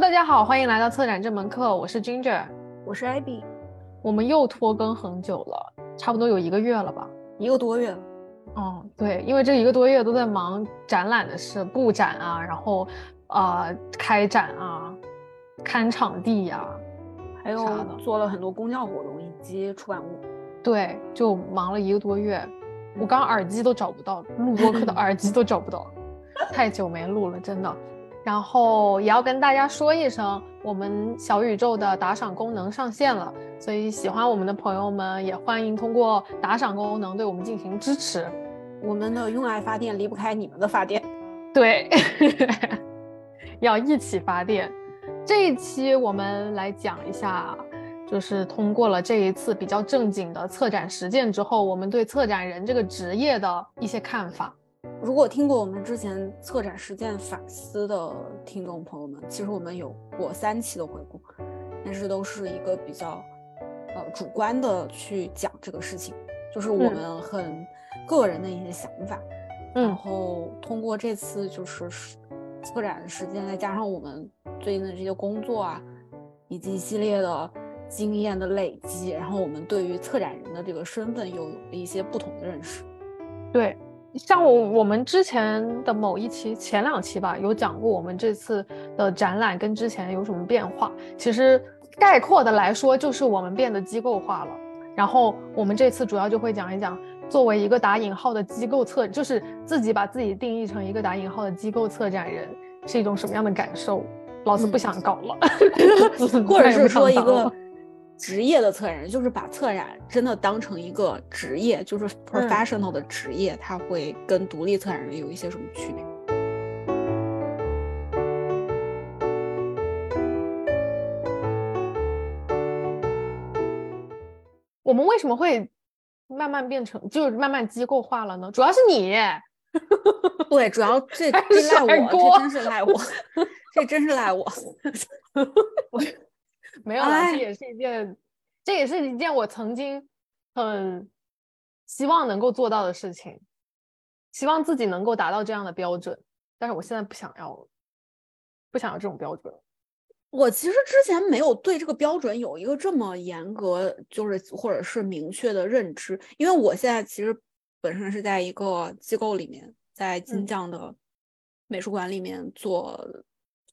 大家好，欢迎来到策展这门课，我是 Ginger，我是 Abby，我们又拖更很久了，差不多有一个月了吧，一个多月了。哦，对，因为这一个多月都在忙展览的事，布展啊，然后啊开展啊，看场地呀，还有做了很多公教活动以及出版物，对，就忙了一个多月，我刚耳机都找不到，录播课的耳机都找不到，太久没录了，真的。然后也要跟大家说一声，我们小宇宙的打赏功能上线了，所以喜欢我们的朋友们也欢迎通过打赏功能对我们进行支持。我们的用爱发电离不开你们的发电，对，要一起发电。这一期我们来讲一下，就是通过了这一次比较正经的策展实践之后，我们对策展人这个职业的一些看法。如果听过我们之前策展实践反思的听众朋友们，其实我们有过三期的回顾，但是都是一个比较呃主观的去讲这个事情，就是我们很个人的一些想法。然后通过这次就是策展实践，再加上我们最近的这些工作啊，以及一系列的经验的累积，然后我们对于策展人的这个身份又有了一些不同的认识。对。像我我们之前的某一期前两期吧，有讲过我们这次的展览跟之前有什么变化。其实概括的来说，就是我们变得机构化了。然后我们这次主要就会讲一讲，作为一个打引号的机构策，就是自己把自己定义成一个打引号的机构策展人，是一种什么样的感受？老子不想搞了，或者是说一个。职业的策展人就是把策展真的当成一个职业，就是 professional 的职业，他会跟独立策展人有一些什么区别？我们为什么会慢慢变成，就是慢慢机构化了呢？主要是你，对，主要这 这赖我，这真是赖我，这真是赖我我。没有啦，这也是一件，这也是一件我曾经很希望能够做到的事情，希望自己能够达到这样的标准，但是我现在不想要，不想要这种标准。我其实之前没有对这个标准有一个这么严格，就是或者是明确的认知，因为我现在其实本身是在一个机构里面，在金匠的美术馆里面做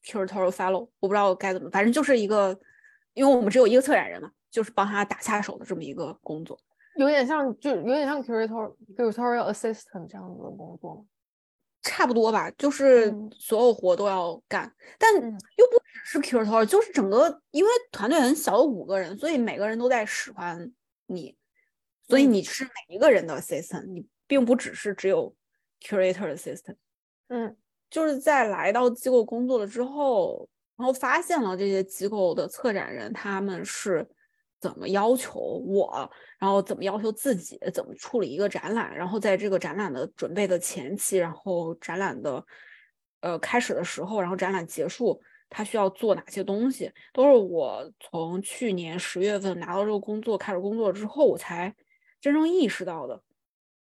curatorial fellow，我不知道该怎么，反正就是一个。因为我们只有一个策展人嘛，就是帮他打下手的这么一个工作，有点像，就有点像 curatorial curatorial assistant 这样子的工作，差不多吧，就是所有活都要干，但又不只是 curatorial，就是整个，因为团队很小，有五个人，所以每个人都在使唤你，所以你是每一个人的 assistant，你并不只是只有 curator assistant，嗯，就是在来到机构工作了之后。然后发现了这些机构的策展人，他们是怎么要求我，然后怎么要求自己，怎么处理一个展览，然后在这个展览的准备的前期，然后展览的呃开始的时候，然后展览结束，他需要做哪些东西，都是我从去年十月份拿到这个工作开始工作之后，我才真正意识到的。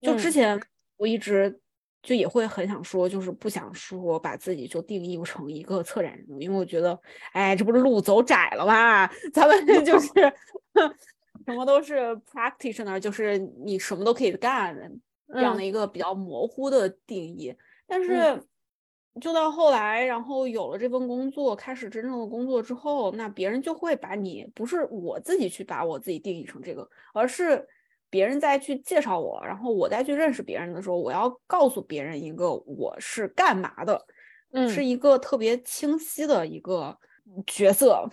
就之前我一直。就也会很想说，就是不想说把自己就定义成一个策展人，因为我觉得，哎，这不是路走窄了吗？咱们 就是 什么都是 practitioner，就是你什么都可以干这样的一个比较模糊的定义。但是，就到后来，然后有了这份工作，开始真正的工作之后，那别人就会把你，不是我自己去把我自己定义成这个，而是。别人再去介绍我，然后我再去认识别人的时候，我要告诉别人一个我是干嘛的，嗯，是一个特别清晰的一个角色，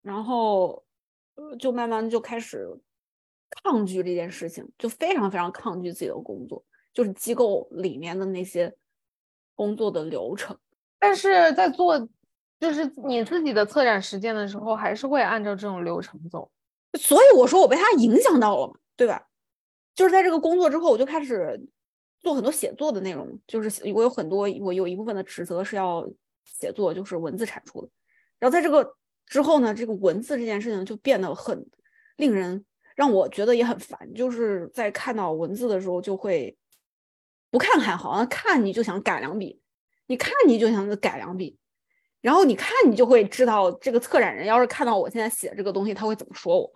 然后就慢慢就开始抗拒这件事情，就非常非常抗拒自己的工作，就是机构里面的那些工作的流程。但是在做就是你自己的策展实践的时候，还是会按照这种流程走。所以我说我被他影响到了嘛。对吧？就是在这个工作之后，我就开始做很多写作的内容。就是我有很多，我有一部分的职责是要写作，就是文字产出的。然后在这个之后呢，这个文字这件事情就变得很令人让我觉得也很烦。就是在看到文字的时候，就会不看还好，看你就想改两笔，你看你就想改两笔，然后你看，你就会知道这个策展人要是看到我现在写这个东西，他会怎么说我，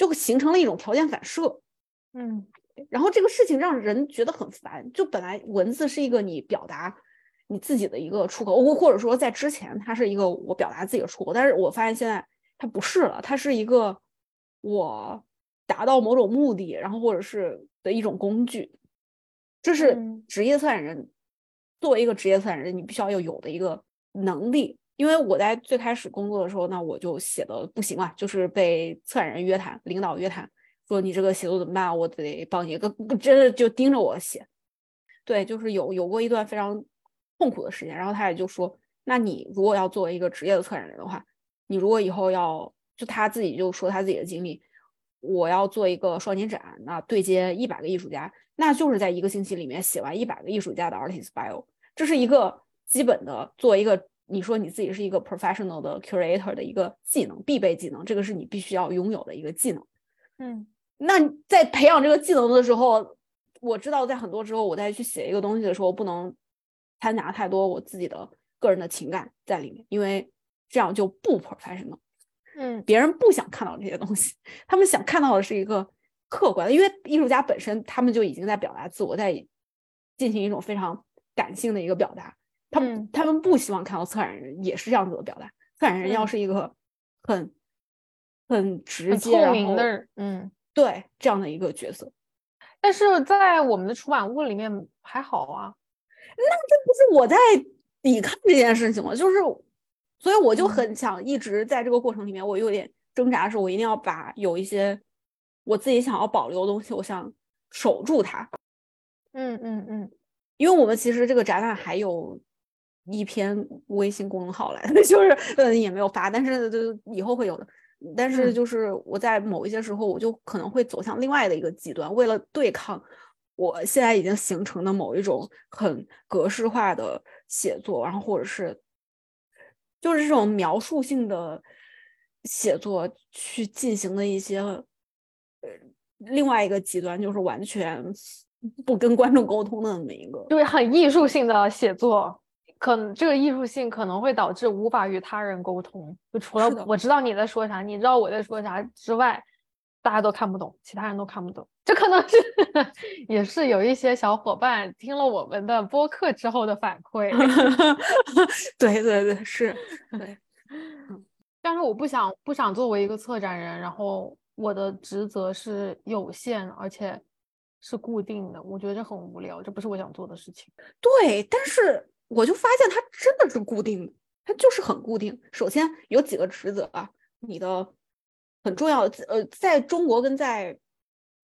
就形成了一种条件反射。嗯，然后这个事情让人觉得很烦。就本来文字是一个你表达你自己的一个出口，或或者说在之前它是一个我表达自己的出口，但是我发现现在它不是了，它是一个我达到某种目的，然后或者是的一种工具。这是职业策展人作为一个职业策展人，你必须要要有的一个。能力，因为我在最开始工作的时候，那我就写的不行嘛，就是被策展人约谈，领导约谈，说你这个写作怎么办？我得帮你，个真的就盯着我写。对，就是有有过一段非常痛苦的时间。然后他也就说，那你如果要作为一个职业的策展人的话，你如果以后要，就他自己就说他自己的经历，我要做一个双年展，那对接一百个艺术家，那就是在一个星期里面写完一百个艺术家的 artist bio，这是一个。基本的，作为一个你说你自己是一个 professional 的 curator 的一个技能，必备技能，这个是你必须要拥有的一个技能。嗯，那在培养这个技能的时候，我知道在很多时候，我在去写一个东西的时候，不能掺杂太多我自己的个人的情感在里面，因为这样就不 professional。嗯，别人不想看到这些东西，他们想看到的是一个客观的，因为艺术家本身他们就已经在表达自我，在进行一种非常感性的一个表达。他们他们不希望看到策展人也是这样子的表达，策展人要是一个很很直接、透明的，嗯，对这样的一个角色。但是在我们的出版物里面还好啊，那这不是我在抵抗这件事情吗？就是，所以我就很想一直在这个过程里面，我有点挣扎，是我一定要把有一些我自己想要保留的东西，我想守住它。嗯嗯嗯，因为我们其实这个展览还有。一篇微信公众号来，就是嗯也没有发，但是就以后会有的。但是就是我在某一些时候，我就可能会走向另外的一个极端，为了对抗我现在已经形成的某一种很格式化的写作，然后或者是就是这种描述性的写作去进行的一些呃另外一个极端，就是完全不跟观众沟通的那么一个，对，很艺术性的写作。可能这个艺术性可能会导致无法与他人沟通，就除了我知道你在说啥，你知道我在说啥之外，大家都看不懂，其他人都看不懂。这可能是 也是有一些小伙伴听了我们的播客之后的反馈。对对对，是，对。但是我不想不想作为一个策展人，然后我的职责是有限而且是固定的，我觉得这很无聊，这不是我想做的事情。对，但是。我就发现它真的是固定的，它就是很固定。首先有几个职责啊，你的很重要的呃，在中国跟在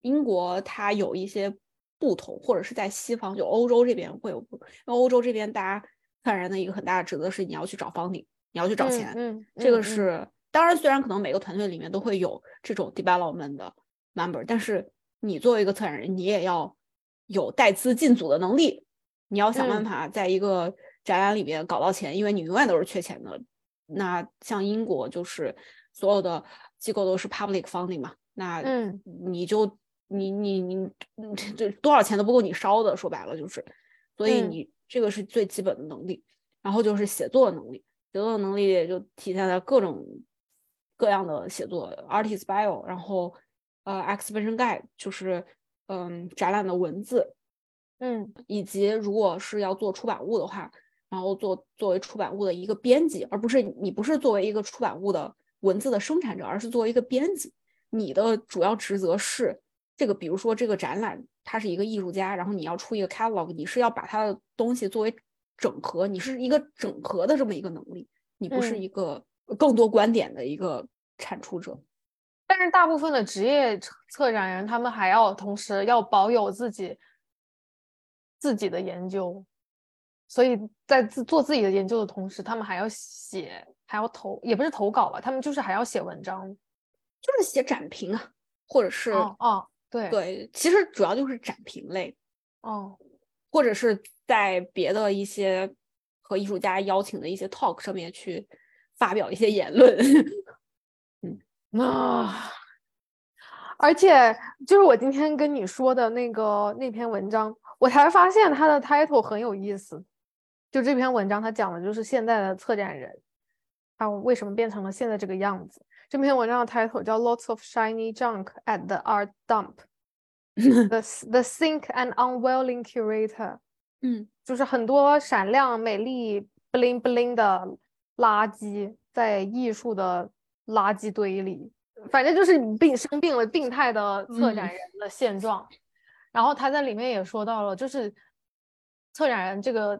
英国它有一些不同，或者是在西方就欧洲这边会有不同。因为欧洲这边大家看人的一个很大的职责是你要去找 funding，你要去找钱。嗯，这个是当然，虽然可能每个团队里面都会有这种 development 的 member，但是你作为一个策展人，你也要有带资进组的能力。你要想办法在一个展览里面搞到钱，因为你永远都是缺钱的。那像英国就是所有的机构都是 public funding 嘛，那你就你你你这多少钱都不够你烧的，说白了就是。所以你这个是最基本的能力，然后就是写作能力，写作能力就体现在各种各样的写作，artist bio，然后呃 exhibition guide 就是嗯展览的文字。嗯，以及如果是要做出版物的话，然后做作为出版物的一个编辑，而不是你不是作为一个出版物的文字的生产者，而是作为一个编辑，你的主要职责是这个，比如说这个展览，他是一个艺术家，然后你要出一个 catalog，你是要把他的东西作为整合，你是一个整合的这么一个能力，你不是一个更多观点的一个产出者。但是大部分的职业策展人，他们还要同时要保有自己。自己的研究，所以在自做自己的研究的同时，他们还要写，还要投，也不是投稿吧，他们就是还要写文章，就是写展评啊，或者是哦，对。对，其实主要就是展评类，哦，或者是在别的一些和艺术家邀请的一些 talk 上面去发表一些言论，嗯。啊，而且就是我今天跟你说的那个那篇文章。我才发现他的 title 很有意思，就这篇文章，他讲的就是现在的策展人，他为什么变成了现在这个样子。这篇文章的 title 叫 Lots of Shiny Junk at the Art Dump，The The Think and Unwilling Curator。嗯，就是很多闪亮、美丽、bling bling 的垃圾在艺术的垃圾堆里，反正就是病生病了、病态的策展人的现状。然后他在里面也说到了，就是策展人这个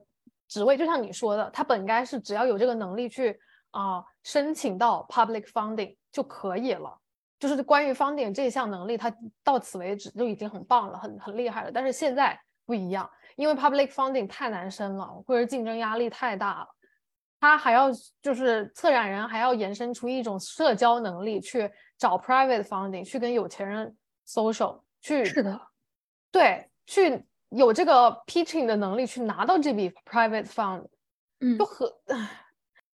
职位，就像你说的，他本该是只要有这个能力去啊申请到 public funding 就可以了。就是关于 funding 这项能力，他到此为止就已经很棒了，很很厉害了。但是现在不一样。因为 public funding 太难申了，或者竞争压力太大了，他还要就是策展人还要延伸出一种社交能力，去找 private funding，去跟有钱人 social，去是的，对，去有这个 pitching 的能力，去拿到这笔 private fund，嗯，就和，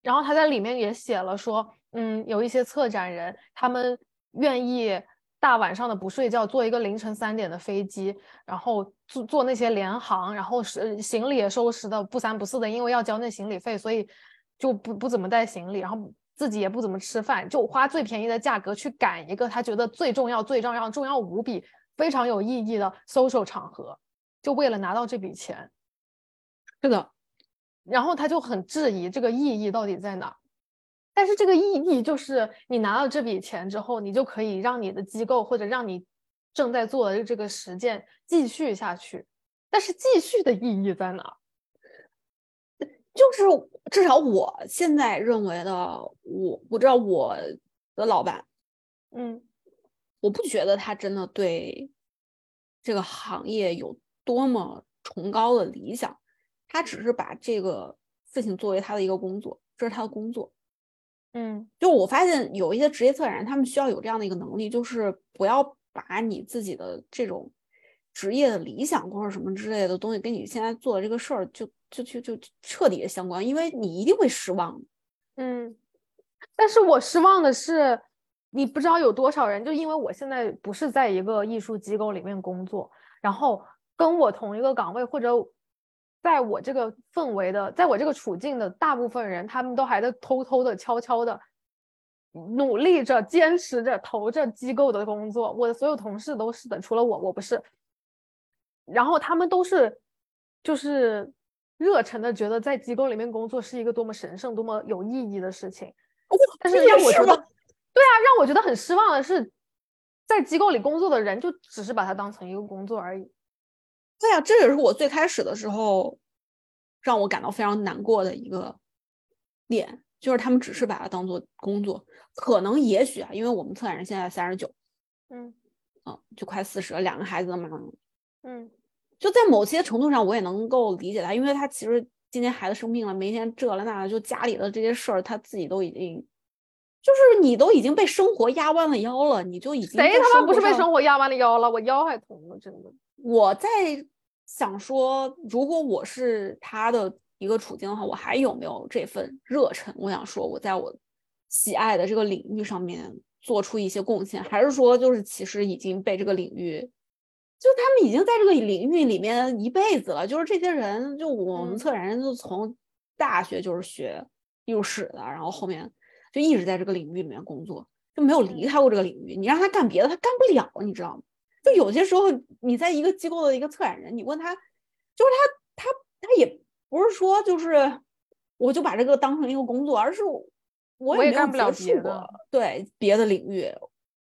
然后他在里面也写了说，嗯，有一些策展人，他们愿意。大晚上的不睡觉，坐一个凌晨三点的飞机，然后坐坐那些联航，然后是行李也收拾的不三不四的，因为要交那行李费，所以就不不怎么带行李，然后自己也不怎么吃饭，就花最便宜的价格去赶一个他觉得最重要、最重要、重要无比、非常有意义的 social 场合，就为了拿到这笔钱。是的，然后他就很质疑这个意义到底在哪。但是这个意义就是，你拿到这笔钱之后，你就可以让你的机构或者让你正在做的这个实践继续下去。但是继续的意义在哪？就是至少我现在认为的，我我知道我的老板，嗯，我不觉得他真的对这个行业有多么崇高的理想，他只是把这个事情作为他的一个工作，这是他的工作。嗯，就我发现有一些职业策展人，他们需要有这样的一个能力，就是不要把你自己的这种职业的理想或者什么之类的东西跟你现在做的这个事儿就就就就彻底的相关，因为你一定会失望。嗯，但是我失望的是，你不知道有多少人，就因为我现在不是在一个艺术机构里面工作，然后跟我同一个岗位或者。在我这个氛围的，在我这个处境的大部分人，他们都还在偷偷的、悄悄的努力着、坚持着、投着机构的工作。我的所有同事都是的，除了我，我不是。然后他们都是，就是热忱的，觉得在机构里面工作是一个多么神圣、多么有意义的事情。但是让我觉得，对啊，让我觉得很失望的是，在机构里工作的人就只是把它当成一个工作而已。对呀，这也是我最开始的时候让我感到非常难过的一个点，就是他们只是把它当做工作。可能也许啊，因为我们策展人现在三十九，嗯，啊，就快四十了，两个孩子的妈妈，嗯，就在某些程度上，我也能够理解他，因为他其实今天孩子生病了，明天这了那了，就家里的这些事儿，他自己都已经，就是你都已经被生活压弯了腰了，你就已经谁他妈不是被生活压弯了腰了？我腰还疼呢，真的。我在想说，如果我是他的一个处境的话，我还有没有这份热忱？我想说，我在我喜爱的这个领域上面做出一些贡献，还是说，就是其实已经被这个领域，就他们已经在这个领域里面一辈子了。就是这些人，就我们策展人，就从大学就是学艺术史的，然后后面就一直在这个领域里面工作，就没有离开过这个领域。你让他干别的，他干不了，你知道吗？就有些时候，你在一个机构的一个策展人，你问他，就是他他他也不是说就是我就把这个当成一个工作，而是我也干不了别的，对别的领域，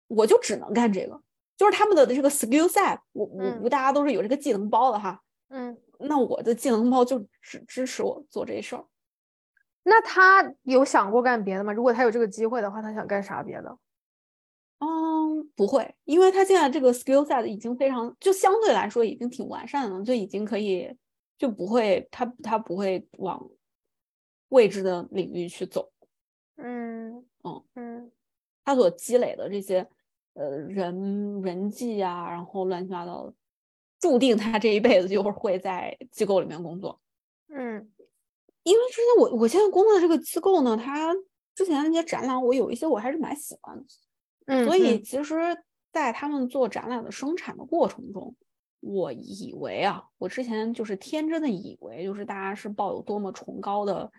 我就只能干这个。就是他们的这个 skill set，我我我大家都是有这个技能包的哈，嗯，那我的技能包就只支持我做这事儿。那他有想过干别的吗？如果他有这个机会的话，他想干啥别的？嗯，不会，因为他现在这个 skill set 已经非常，就相对来说已经挺完善了，就已经可以，就不会，他他不会往未知的领域去走。嗯嗯嗯，他所积累的这些呃人人际啊，然后乱七八糟的，注定他这一辈子就是会在机构里面工作。嗯，因为之前我我现在工作的这个机构呢，它之前那些展览，我有一些我还是蛮喜欢的。嗯，所以其实，在他们做展览的生产的过程中，我以为啊，我之前就是天真的以为，就是大家是抱有多么崇高的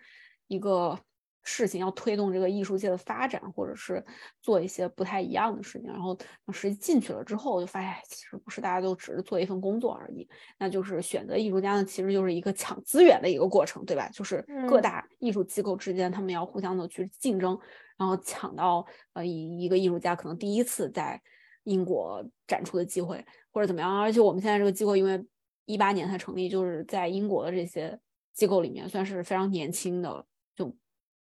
一个。事情要推动这个艺术界的发展，或者是做一些不太一样的事情，然后实际进去了之后，就发现其实不是大家都只是做一份工作而已，那就是选择艺术家呢，其实就是一个抢资源的一个过程，对吧？就是各大艺术机构之间，他们要互相的去竞争，然后抢到呃一一个艺术家可能第一次在英国展出的机会，或者怎么样。而且我们现在这个机构因为一八年才成立，就是在英国的这些机构里面算是非常年轻的，就。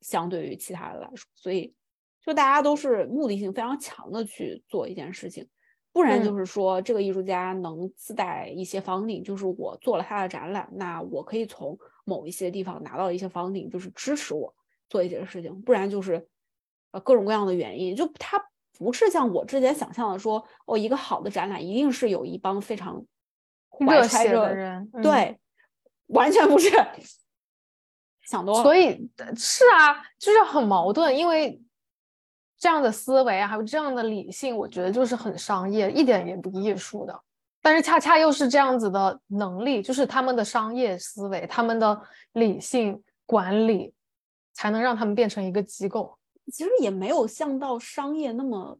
相对于其他的来说，所以就大家都是目的性非常强的去做一件事情，不然就是说这个艺术家能自带一些 funding，就是我做了他的展览，那我可以从某一些地方拿到一些 funding，就是支持我做一些事情，不然就是呃各种各样的原因，就他不是像我之前想象的说，哦一个好的展览一定是有一帮非常热血的人，对，完全不是。想多了，所以是啊，就是很矛盾，因为这样的思维啊，还有这样的理性，我觉得就是很商业，一点也不艺术的。但是恰恰又是这样子的能力，就是他们的商业思维，他们的理性管理，才能让他们变成一个机构。其实也没有像到商业那么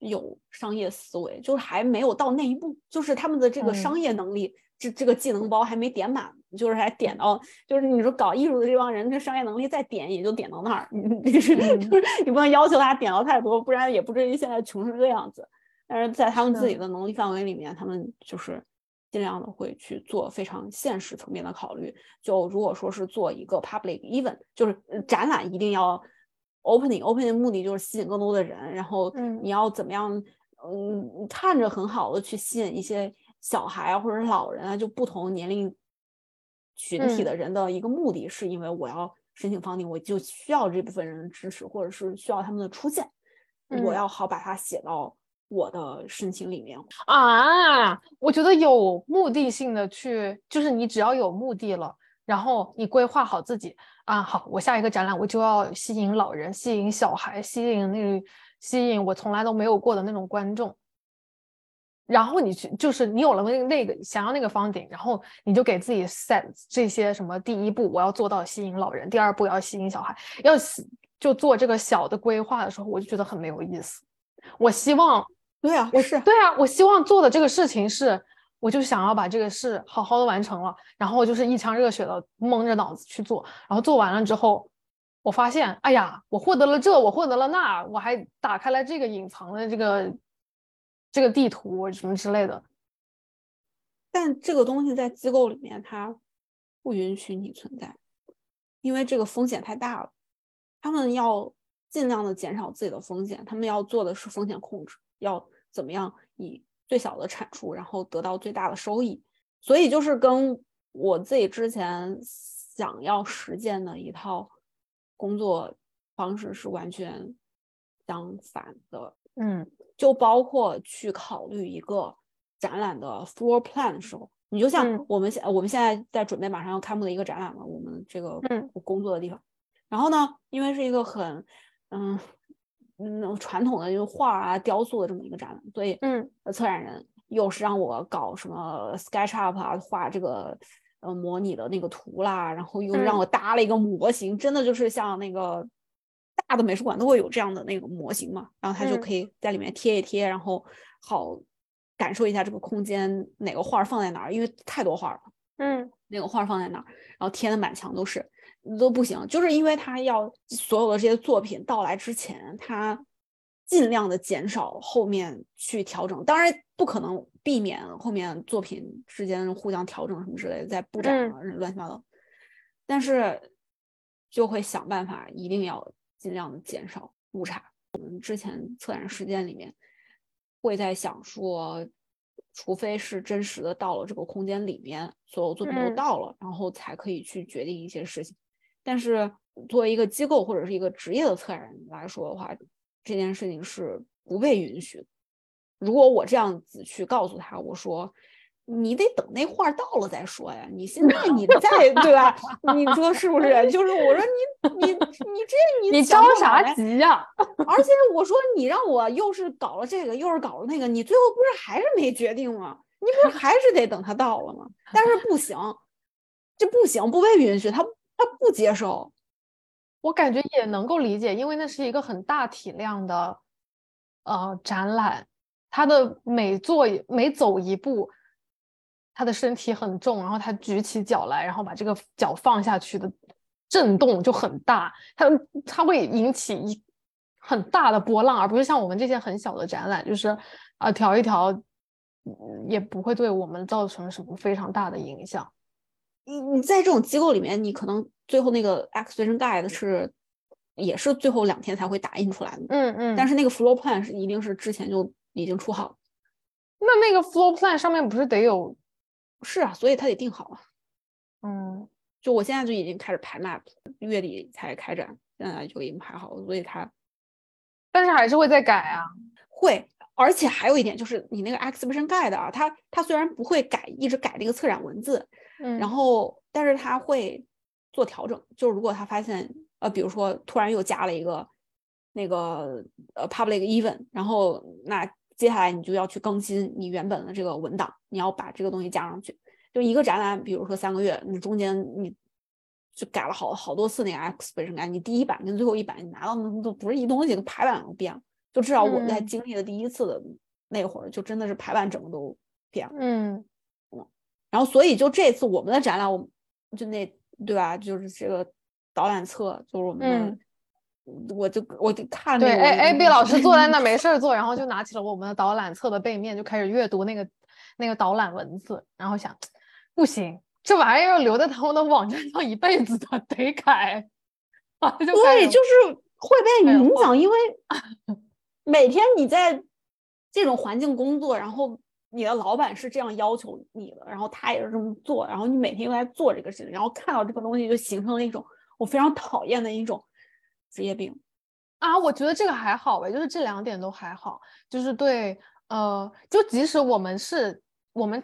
有商业思维，就是还没有到那一步，就是他们的这个商业能力。这这个技能包还没点满，就是还点到，就是你说搞艺术的这帮人，这商业能力再点也就点到那儿，你就是就是你不能要求他点到太多，不然也不至于现在穷成这样子。但是在他们自己的能力范围里面，他们就是尽量的会去做非常现实层面的考虑。就如果说是做一个 public event，就是展览一定要 opening，opening 目的就是吸引更多的人，然后你要怎么样，嗯，看着很好的去吸引一些。小孩啊，或者是老人啊，就不同年龄群体的人的一个目的，是因为我要申请房顶，我就需要这部分人的支持，或者是需要他们的出现，我要好把它写到我的申请里面啊。我觉得有目的性的去，就是你只要有目的了，然后你规划好自己啊，好，我下一个展览我就要吸引老人，吸引小孩，吸引那吸引我从来都没有过的那种观众。然后你去，就是你有了那个那个想要那个方顶，然后你就给自己 set 这些什么第一步我要做到吸引老人，第二步要吸引小孩，要就做这个小的规划的时候，我就觉得很没有意思。我希望，对啊，我是对啊，我希望做的这个事情是，我就想要把这个事好好的完成了，然后就是一腔热血的蒙着脑子去做，然后做完了之后，我发现，哎呀，我获得了这，我获得了那，我还打开了这个隐藏的这个。这个地图什么之类的，但这个东西在机构里面它不允许你存在，因为这个风险太大了。他们要尽量的减少自己的风险，他们要做的是风险控制，要怎么样以最小的产出，然后得到最大的收益。所以就是跟我自己之前想要实践的一套工作方式是完全相反的。嗯。就包括去考虑一个展览的 floor plan 的时候，你就像我们现我们现在在准备马上要开幕的一个展览嘛，我们这个工作的地方。然后呢，因为是一个很嗯嗯传统的，就是画啊、雕塑的这么一个展览，所以嗯，策展人又是让我搞什么 SketchUp 啊，画这个呃模拟的那个图啦，然后又让我搭了一个模型，真的就是像那个。大的美术馆都会有这样的那个模型嘛，然后他就可以在里面贴一贴，然后好感受一下这个空间哪个画放在哪儿，因为太多画了，嗯，哪个画放在哪儿，然后贴的满墙都是都不行，就是因为他要所有的这些作品到来之前，他尽量的减少后面去调整，当然不可能避免后面作品之间互相调整什么之类的，在布展啊乱七八糟，但是就会想办法一定要。尽量的减少误差。我们之前策展时间里面会在想说，除非是真实的到了这个空间里面，所有作品都到了，然后才可以去决定一些事情。但是作为一个机构或者是一个职业的策展人来说的话，这件事情是不被允许的。如果我这样子去告诉他，我说。你得等那画到了再说呀！你现在你 再对吧？你说是不是？就是我说你 你你这你你着啥急呀？而且我说你让我又是搞了这个又是搞了那个，你最后不是还是没决定吗？你不是还是得等他到了吗？但是不行，这不行，不被允许，他他不接受。我感觉也能够理解，因为那是一个很大体量的呃展览，他的每做每走一步，他的身体很重，然后他举起脚来，然后把这个脚放下去的震动就很大，他他会引起一很大的波浪，而不是像我们这些很小的展览，就是啊调一调，也不会对我们造成什么非常大的影响。你你在这种机构里面，你可能。最后那个 exhibition guide 是也是最后两天才会打印出来的，嗯嗯，但是那个 floor plan 是一定是之前就已经出好。那那个 floor plan 上面不是得有？是啊，所以他得定好啊。嗯，就我现在就已经开始排 map，月底才开展，现在就已经排好了，所以他，但是还是会再改啊。会，而且还有一点就是你那个 exhibition guide 啊，它它虽然不会改，一直改那个策展文字，嗯，然后但是它会。做调整，就是如果他发现，呃，比如说突然又加了一个那个呃 public event，然后那接下来你就要去更新你原本的这个文档，你要把这个东西加上去。就一个展览，比如说三个月，你中间你就改了好好多次那个 exhibition 改，你第一版跟最后一版你拿到的都不是一东西，排版都变了。就至少我在经历了第一次的那会儿，就真的是排版整个都变了。嗯嗯，然后所以就这次我们的展览，我就那。对吧？就是这个导览册，就是我们，我就我就看对，A A B 老师坐在那没事儿 做，然后就拿起了我们的导览册的背面，就开始阅读那个那个导览文字，然后想，不行，这玩意儿要留在他们的网站上一辈子的，得改。对，就是会被影响，因为 每天你在这种环境工作，然后。你的老板是这样要求你的，然后他也是这么做，然后你每天又在做这个事情，然后看到这个东西就形成了一种我非常讨厌的一种职业病啊！我觉得这个还好呗，就是这两点都还好，就是对，呃，就即使我们是我们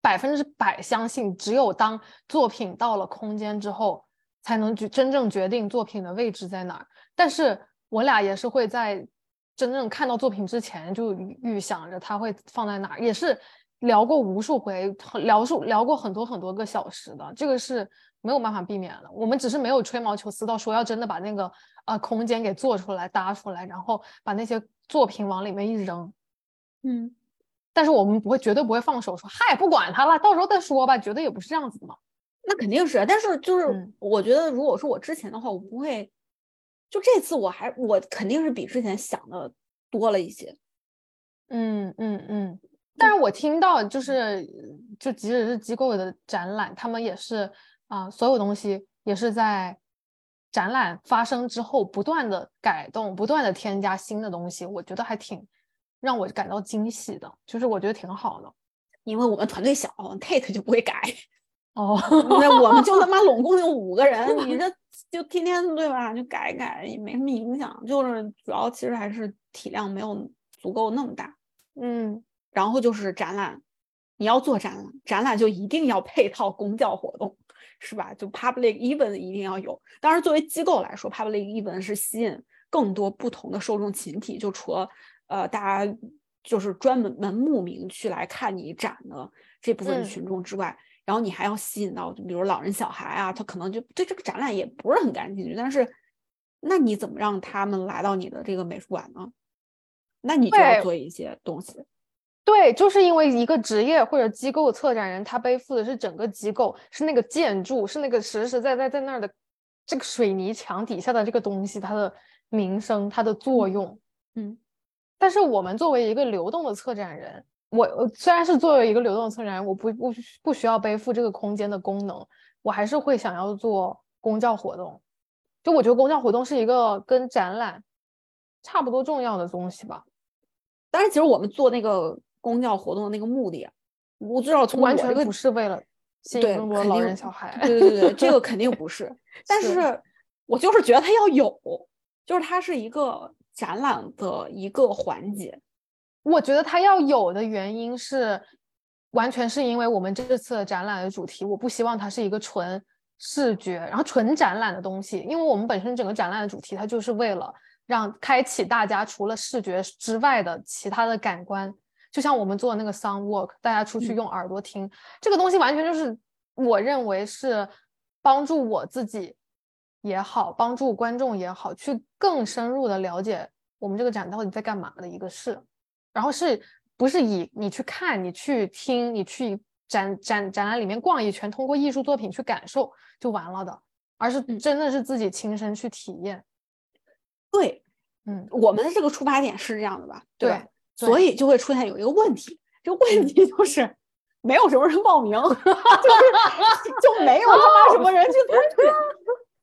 百分之百相信，只有当作品到了空间之后，才能决真正决定作品的位置在哪儿，但是我俩也是会在。真正看到作品之前就预想着它会放在哪儿，也是聊过无数回，聊数聊过很多很多个小时的，这个是没有办法避免了。我们只是没有吹毛求疵到说要真的把那个呃空间给做出来搭出来，然后把那些作品往里面一扔，嗯，但是我们不会绝对不会放手说嗨不管他了，到时候再说吧，绝对也不是这样子的嘛。那肯定是，但是就是我觉得如果说我之前的话，我不会。就这次我还我肯定是比之前想的多了一些，嗯嗯嗯。但是我听到就是就即使是机构的展览，他们也是啊，所有东西也是在展览发生之后不断的改动，不断的添加新的东西。我觉得还挺让我感到惊喜的，就是我觉得挺好的，因为我们团队小，Tate 就不会改。哦，那我们就他妈拢共就五个人，你这 就天天对吧？就改改也没什么影响，就是主要其实还是体量没有足够那么大。嗯，然后就是展览，你要做展览，展览就一定要配套公教活动，是吧？就 public event 一定要有。当然，作为机构来说，public event 是吸引更多不同的受众群体，就除了呃大家就是专门门慕名去来看你展的这部分群众之外。然后你还要吸引到，就比如老人、小孩啊，他可能就对这个展览也不是很感兴趣。但是，那你怎么让他们来到你的这个美术馆呢？那你就要做一些东西。对，就是因为一个职业或者机构策展人，他背负的是整个机构，是那个建筑，是那个实实在在在那儿的这个水泥墙底下的这个东西，它的名声、它的作用。嗯。但是我们作为一个流动的策展人。我虽然是作为一个流动策展人，我不不不需要背负这个空间的功能，我还是会想要做公教活动。就我觉得公教活动是一个跟展览差不多重要的东西吧。但是其实我们做那个公教活动的那个目的，我知道从完全不是为了吸引更多老人小孩。对对对，这个 肯定不是。但是我就是觉得它要有，就是它是一个展览的一个环节。我觉得它要有的原因是，完全是因为我们这次展览的主题，我不希望它是一个纯视觉，然后纯展览的东西，因为我们本身整个展览的主题，它就是为了让开启大家除了视觉之外的其他的感官，就像我们做的那个 sound work，大家出去嗯用耳朵听，这个东西完全就是我认为是帮助我自己也好，帮助观众也好，去更深入的了解我们这个展到底在干嘛的一个事。然后是不是以你去看、你去听、你去展展展览里面逛一圈，通过艺术作品去感受就完了的，而是嗯真的是自己亲身去体验。对，嗯，我们的这个出发点是这样的吧？对吧？对。所以就会出现有一个问题，这个问嗯。题就是没有什么人报名，就是就没有他妈什么人去参与，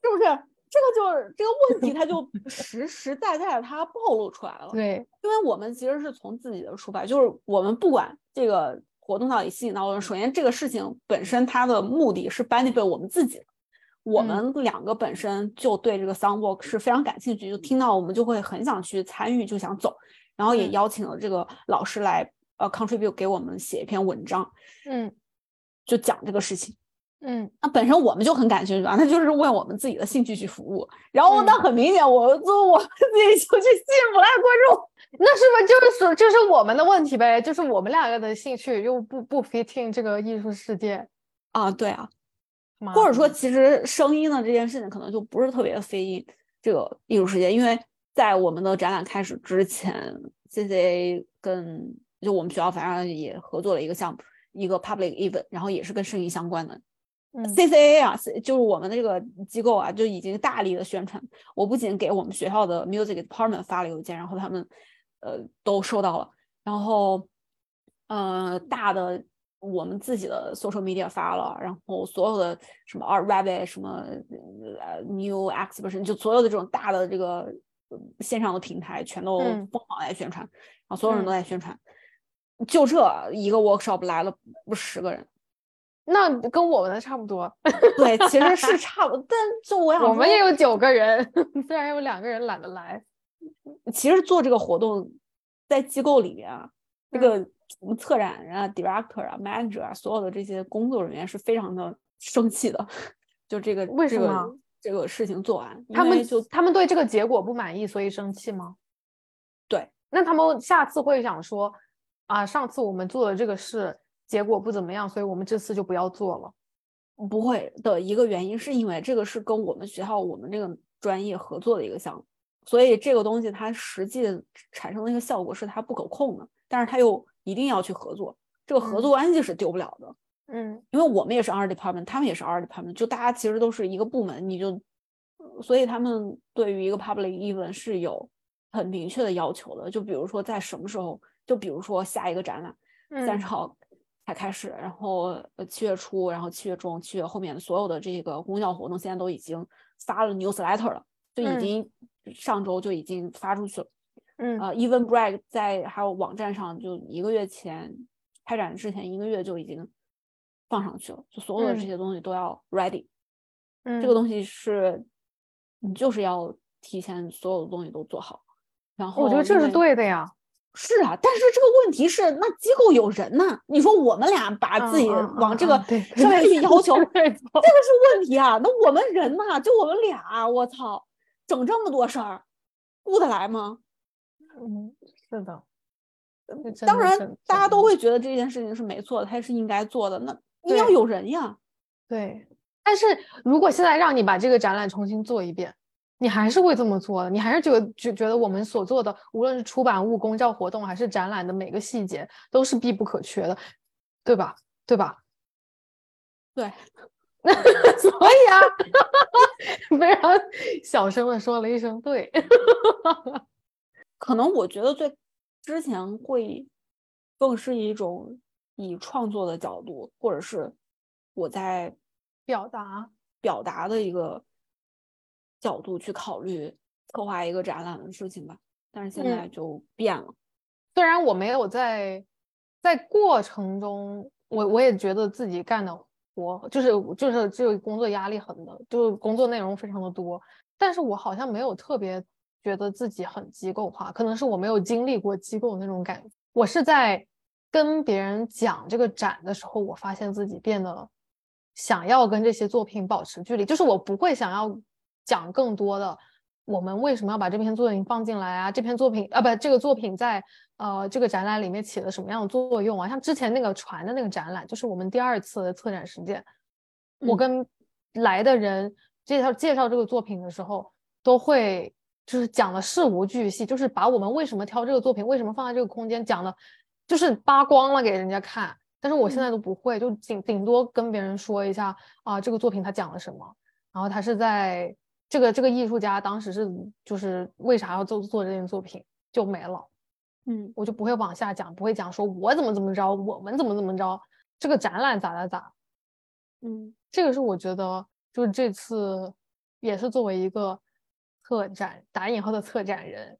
是不是？这个就是这个问题，它就实实在在的它暴露出来了。对，因为我们其实是从自己的出发，就是我们不管这个活动到底吸引到多首先这个事情本身它的目的是 benefit 我们自己的，我嗯。们两个本身就对这个 sound work 是非常感兴趣，就听到我们就会很想去参与，就想走，然后也嗯邀请了这个老师来呃 contribute 给我们写一篇文章，嗯就讲这个事情。嗯那本身我们就很感兴趣啊，那就是为我们自己的兴趣去服务。然后那嗯很明显，我就我们自己就去吸引不来观众。那是不是就是说就是我们的问题呗？就是我们两个的兴趣又不不 fitting 这个艺术世界，啊，对啊，或者说，其实声音的这件事情可能就不是特别的飞音这个艺术世界，因为在我们的展览开始之前，CCA 跟就我们学校反正也合作了一个项目，一个 public event，然后也是跟声音相关的。嗯 CCA 啊就是我们的这个机构啊，就已经大力的宣传。我不仅给我们学校的 music department 发了邮件，然后他们呃都收到了，然后呃大的我们自己的 social media 发了，然后所有的什么 Art Rabbit 什么呃 New Exhibition，就所有的这种大的这个呃线上的平台全都嗯疯狂在宣传，然后所有人都嗯在宣传。就这一个 workshop 来了不十个人，那跟我们的差不多，对，其实是差不多，但就我想我们也有九个人，虽然有两个人懒得来。其实做这个活动，在机构里面啊，这嗯个什么策展人啊、director 啊、manager 啊，所有的这些工作人员是非常的生气的。就这个这个为什么这个事情做完，他们就他们对这个结果不满意，所以生气吗？对，那他们下次会想说啊，上次我们做的这个事结果不怎么样，所以我们这次就不要做了。不会的一个原因，是因为这个是跟我们学校我们这个专业合作的一个项目，所以这个东西它实际产生的一个效果是它不可控的，但是它又一定要去合作，这个合嗯作关系是丢不了的。嗯因为我们也是 art department，他们也是 art department，就大家其实都是一个部门，你就，所以他们对于一个 public event 是有很明确的要求的。就比如说在什么时候，就比如说下一个展览，三嗯十号才开始，然后呃七月初，然后七月中、七月后面的所有的这个公教活动，现在都已经发了 newsletter 了，就已嗯经上周就已经发出去了。嗯呃，Eventbrite 在还有网站上，就一个月前开展之前一个月就已经放上去了，就所有的这嗯些东西都要 ready。嗯，这个东西是，你就是要提前所有的东西都做好。然后我觉得这是对的呀。是啊，但是这个问题是，那机构有人呐，你说我们俩把自己往这个上面去要求，这个是问题啊。那我们人呐，就我们俩，我操，整这么多事儿，顾得来吗？嗯，是的。当然，大家都会觉得这件事情是没错的，它是应该做的。那你要有人呀，对，但是如果现在让你把这个展览重新做一遍，你还是会这么做的，你还是觉得觉觉得我们所做的，无论是出版物、公教活动还是展览的每个细节，都是必不可缺的，对吧？对吧？对，所以啊，非常小声的说了一声对。可能我觉得最之前会更是一种以创作的角度，或者是我在表达，表达的一个角度去考虑策划一个展览的事情吧。但是现嗯在就变了，虽然我没有在在过程中，我我也觉得自己干的活就是就是这个工作压力很的，就是工作内容非常的多，但是我好像没有特别觉得自己很机构化，可能是我没有经历过机构那种感觉。我是在跟别人讲这个展的时候，我发现自己变得想要跟这些作品保持距离，就是我不会想要讲更多的我们为什么要把这篇作品放进来啊？这篇作品啊，不，这个作品在呃这个展览里面起了什么样的作用啊？像之前那个船的那个展览，就是我们第二次的策展实践，我跟来的人介绍介绍这个作品的时候，都会就是讲的事无巨细，就是把我们为什么挑这个作品，为什么放在这个空间讲的，就是扒光了给人家看。但是我现在都不会，就顶顶多跟别人说一下啊，这个作品他讲了什么，然后他是在这个这个艺术家当时是就是为啥要做做这件作品就没了，嗯，我就不会往下讲，不会讲说我怎么怎么着，我们怎么怎么着，这个展览咋咋咋，嗯，这个是我觉得就是这次也是作为一个策展打引号的策展人，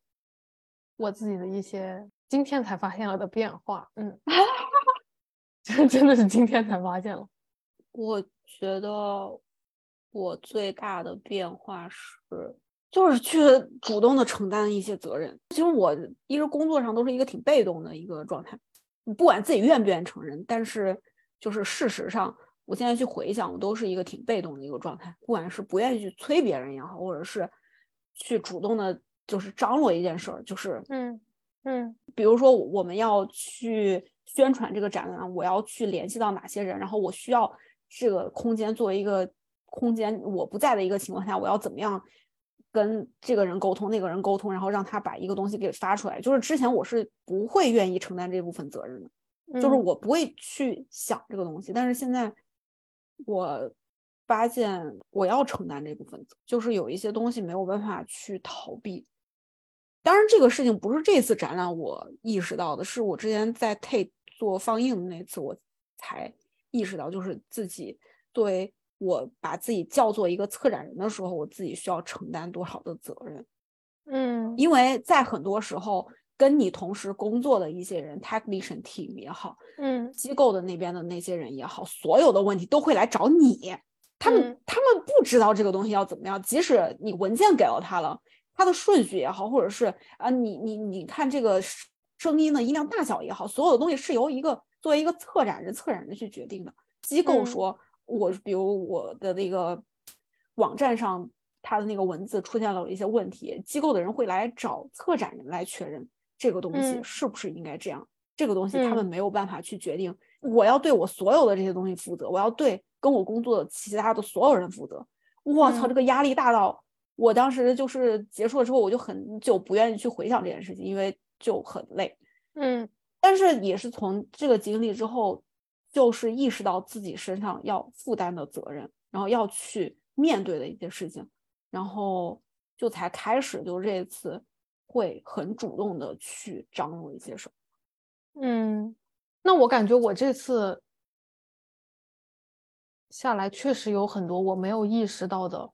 我自己的一些今天才发现了的变化，嗯。这真的是今天才发现了。我觉得我最大的变化是，就是去主动的承担一些责任。其实我一直工作上都是一个挺被动的一个状态，不管自己愿不愿意承认，但是就是事实上，我现在去回想，我都是一个挺被动的一个状态。不管是不愿意去催别人也好，或者是去主动的，就是张罗一件事儿，就是嗯嗯，比如说我们要去。宣传这个展览，我要去联系到哪些人？然后我需要这个空间作为一个空间，我不在的一个情况下，我要怎么样跟这个人沟通，那个人沟通，然后让他把一个东西给发出来。就是之前我是不会愿意承担这部分责任的，就是我不会去想这个东西。但是现在我发现我要承担这部分，就是有一些东西没有办法去逃避。当然，这个事情不是这次展览我意识到的，是我之前在 Tate。做放映的那次，我才意识到，就是自己作为我把自己叫做一个策展人的时候，我自己需要承担多少的责任。嗯，因为在很多时候，跟你同时工作的一些人，technician team 也好，嗯，机构的那边的那些人也好，所有的问题都会来找你。他们他们不知道这个东西要怎么样，即使你文件给了他了，他的顺序也好，或者是啊，你你你看这个。声音的音量大小也好，所有的东西是由一个作为一个策展人、策展人去决定的。机构说，我比如我的那个网站上，它的那个文字出现了一些问题，机构的人会来找策展人来确认这个东西是不是应该这样。这个东西他们没有办法去决定。我要对我所有的这些东西负责，我要对跟我工作的其他的所有人负责。我操，这个压力大到我当时就是结束了之后，我就很久不愿意去回想这件事情，因为。就很累，嗯，但是也是从这个经历之后，就是意识到自己身上要负担的责任，然后要去面对的一些事情，然后就才开始，就这次会很主动的去张罗一些事嗯，那我感觉我这次下来确实有很多我没有意识到的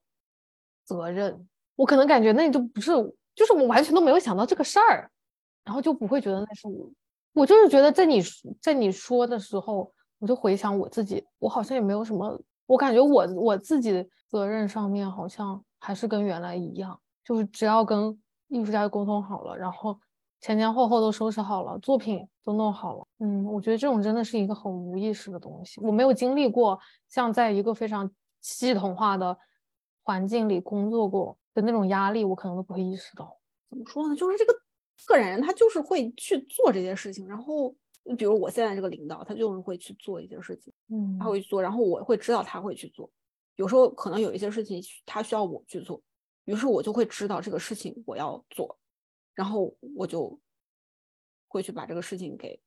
责任，我可能感觉那就不是，就是我完全都没有想到这个事儿。然后就不会觉得那是我，我就是觉得在你在你说的时候，我就回想我自己，我好像也没有什么，我感觉我我自己责任上面好像还是跟原来一样，就是只要跟艺术家沟通好了，然后前前后后都收拾好了，作品都弄好了，嗯，我觉得这种真的是一个很无意识的东西，我没有经历过像在一个非常系统化的环境里工作过的那种压力，我可能都不会意识到。怎么说呢？就是这个。策展人他就是会去做这些事情，然后比如我现在这个领导，他就是会去做一些事情，嗯，他会去做，然后我会知道他会去做。有时候可能有一些事情他需要我去做，于是我就会知道这个事情我要做，然后我就会去把这个事情给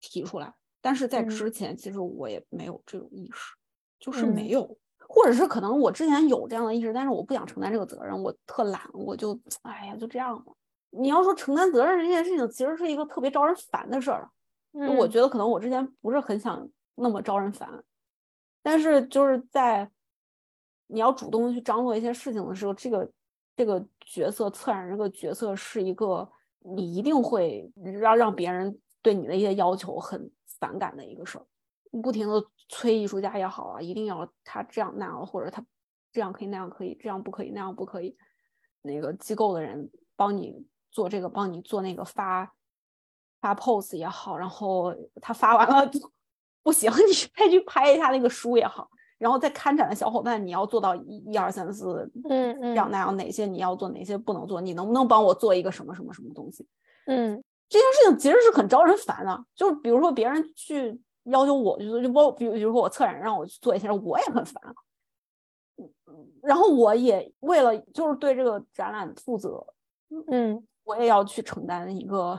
提出来。但是在之前，其实我也没有这种意识，就是没有，或者是可能我之前有这样的意识，但是我不想承担这个责任，我特懒，我就哎呀，就这样吧。你要说承担责任这件事情，其实是一个特别招人烦的事儿。我觉得可能我之前不是很想那么招人烦，但是就是在你要主动去张罗一些事情的时候，这个这个角色策展人这个角色是一个你一定会让让别人对你的一些要求很反感的一个事儿。不停的催艺术家也好啊，一定要他这样那样，或者他这样可以那样可以，这样不可以那样不可以。那个机构的人帮你。做这个帮你做那个发发 pose 也好，然后他发完了不行，你再去拍一下那个书也好，然后在看展的小伙伴，你要做到一、一二三四，嗯嗯，这样那样，哪些你要做，哪些不能做，你能不能帮我做一个什么什么什么东西？嗯，这件事情其实是很招人烦的。就是比如说别人去要求我去做，就包比如比如说我策展人让我去做一些事，我也很烦。然后我也为了就是对这个展览负责，嗯，我也要去承担一个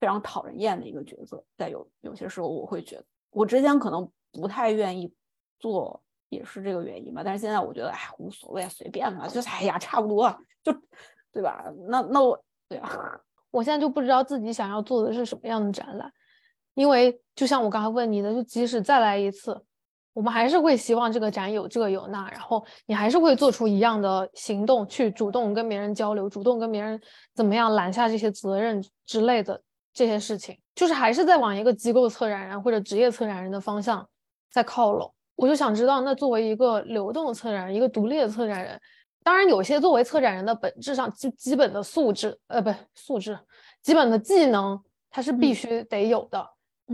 非常讨人厌的一个角色。在有有些时候，我会觉得我之前可能不太愿意做，也是这个原因吧。但是现在我觉得，哎，无所谓，随便吧，就是哎呀，差不多，就对吧？那那我对啊，我现在就不知道自己想要做的是什么样的展览，因为就像我刚才问你的，就即使再来一次。我们还是会希望这个展有这有那，然后你还是会做出一样的行动，去主动跟别人交流，主动跟别人怎么样揽下这些责任之类的这些事情，就是还是在往一个机构策展人或者职业策展人的方向在靠拢。我就想知道，那作为一个流动策展人，一个独立的策展人，当然有些作为策展人的本质上基基本的素质，呃，不素质，基本的技能，它是必须得有的。嗯，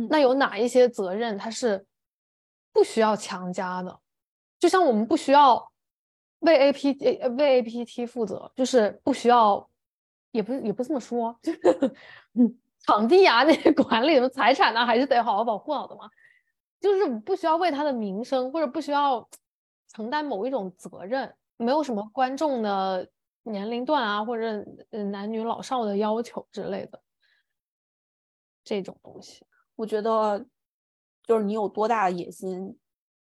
那有哪一些责任，它是？不需要强加的，就像我们不需要为 A P 呃为 A P T 负责，就是不需要，也不也不这么说，就是，场地啊那些管理什么财产呢，还是得好好保护好的嘛。就是不需要为他的名声或者不需要承担某一种责任，没有什么观众的年龄段啊或者男女老少的要求之类的这种东西，我觉得。就是你有多大的野心，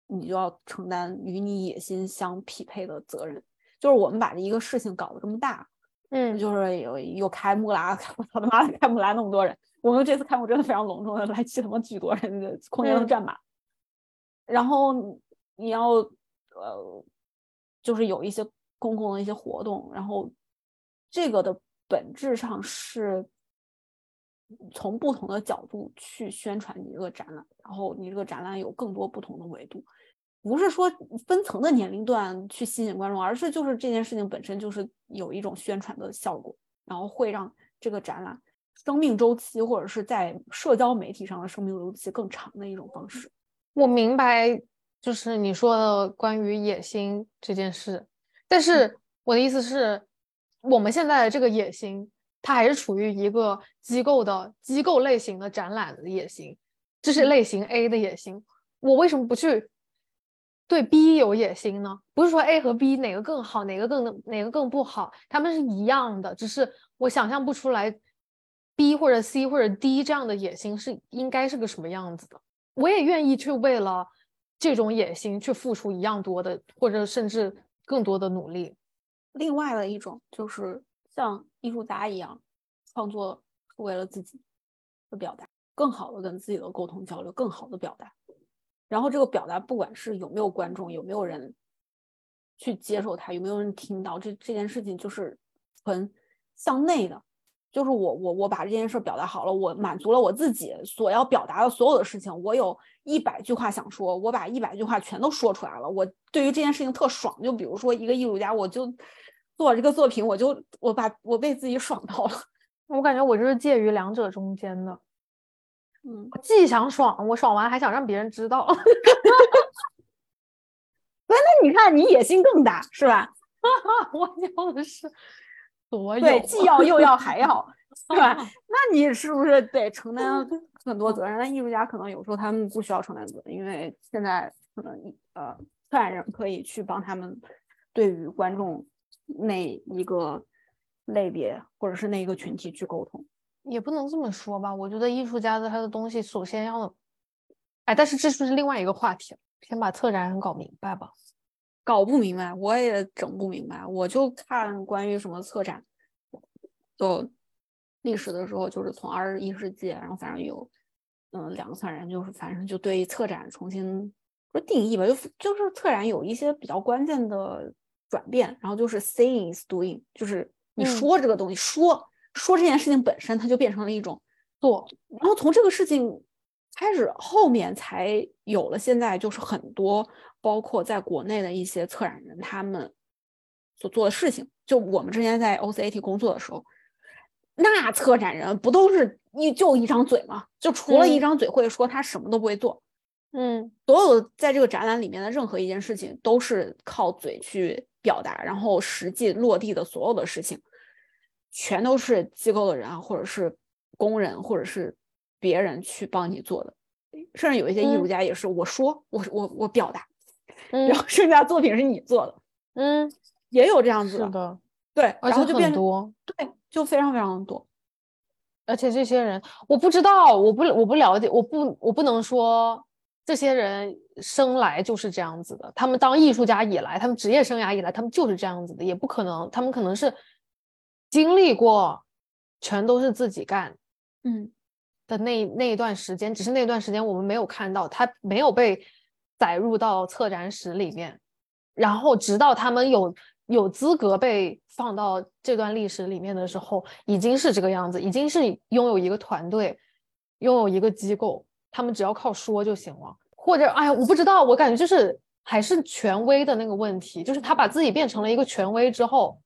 你就要承担与你野心相匹配的责任。就是我们把这一个事情搞得这么大，嗯，就是有有开幕啦，我操他妈的开幕来那么多人，我们这次开幕真的非常隆重的，来去他妈巨多人的空间都占满。然后你要呃，就是有一些公共的一些活动，然后这个的本质上是。从不同的角度去宣传你这个展览，然后你这个展览有更多不同的维度，不是说分层的年龄段去吸引观众，而是就是这件事情本身就是有一种宣传的效果，然后会让这个展览生命周期或者是在社交媒体上的生命周期更长的一种方式。我明白，就是你说的关于野心这件事，但是我的意思是，我们现在的这个野心。它还是处于一个机构的机构类型的展览的野心，这是类型 A 的野心。我为什么不去对 B 有野心呢？不是说 A 和 B 哪个更好，哪个更哪个更不好，他们是一样的，只是我想象不出来 B 或者 C 或者 D 这样的野心是应该是个什么样子的。我也愿意去为了这种野心去付出一样多的，或者甚至更多的努力。另外的一种就是像。艺术家一样，创作是为了自己的表达，更好的跟自己的沟通交流，更好的表达。然后这个表达，不管是有没有观众，有没有人去接受它，有没有人听到，这这件事情就是纯向内的。就是我我我把这件事表达好了，我满足了我自己所要表达的所有的事情。我有一百句话想说，我把一百句话全都说出来了。我对于这件事情特爽。就比如说一个艺术家，我就。做这个作品，我就我把我被自己爽到了。我感觉我就是介于两者中间的，嗯，我既想爽，我爽完还想让别人知道。那那你看，你野心更大是吧？我要的是所有，对，既要又要还要，是吧？那你是不是得承担很多责任？那艺术家可能有时候他们不需要承担责任，因为现在可能呃，策展人可以去帮他们对于观众。那一个类别或者是那一个群体去沟通，也不能这么说吧。我觉得艺术家的他的东西首先要，哎，但是这就是另外一个话题了。先把策展人搞明白吧。搞不明白，我也整不明白。我就看关于什么策展，就历史的时候，就是从二十一世纪，然后反正有嗯两个策展人，就是反正就对策展重新说定义吧，就就是策展有一些比较关键的。转变，然后就是 saying is doing，就是你说这个东西，说说这件事情本身，它就变成了一种做。然后从这个事情开始，后面才有了现在就是很多，包括在国内的一些策展人他们所做的事情。就我们之前在 OCAT 工作的时候，那策展人不都是一就一张嘴吗？就除了一张嘴会说，他什么都不会做。嗯，所有在这个展览里面的任何一件事情，都是靠嘴去表达，然后实际落地的所有的事情，全都是机构的人啊，或者是工人，或者是别人去帮你做的。甚至有一些艺术家也是，我说我我我表达，然后剩下作品是你做的，嗯，也有这样子的，对，然后就变多，对，就非常非常的多。而且这些人，我不知道，我不我不了解，我不我不能说这些人生来就是这样子的。他们当艺术家以来，他们职业生涯以来，他们就是这样子的，也不可能，他们可能是经历过，全都是自己干，嗯。的那那一段时间，只是那段时间我们没有看到，他没有被载入到策展史里面，然后直到他们有有资格被放到这段历史里面的时候，已经是这个样子，已经是拥有一个团队，拥有一个机构，他们只要靠说就行了，或者哎呀，我不知道，我感觉就是还是权威的那个问题，就是他把自己变成了一个权威之后，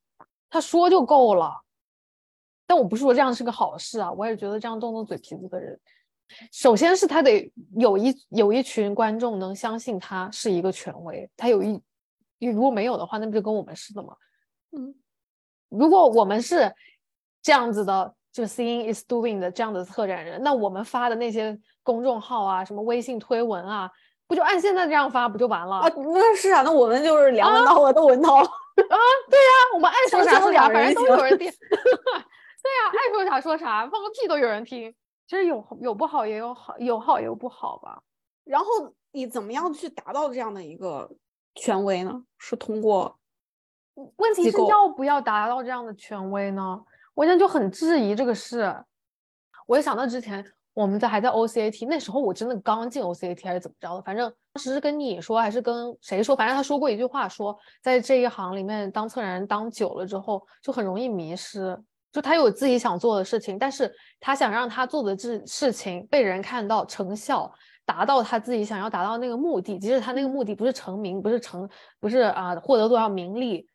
他说就够了。但我不是说这样是个好事啊，我也觉得这样动动嘴皮子的人，首先是他得有一有一群观众能相信他是一个权威，他有一，如果没有的话，那不就跟我们似的吗？嗯，如果我们是这样子的，就 seeing is doing 的这样的策展人，那我们发的那些公众号啊，什么微信推文啊，不就按现在这样发不就完了啊？那是啊，那我们就是梁文道和窦文涛 啊，对呀，我们爱说啥说啥，反正都有人听。对呀，爱说啥说啥，放个屁都有人听。其实有有不好，也有好，有好也有不好吧。然后你怎么样去达到这样的一个权威呢？是通过问题是要不要达到这样的权威呢？我现在就很质疑这个事。我也想到之前我们在还在 OCAT 那时候，我真的刚进 OCAT 还是怎么着的，反正当时是跟你说还是跟谁说，反正他说过一句话，说在这一行里面当策展人当久了之后，就很容易迷失。就他有自己想做的事情，但是他想让他做的这事情被人看到成效，达到他自己想要达到那个目的。即使他那个目的不是成名，不是成，不是啊获得多少名利，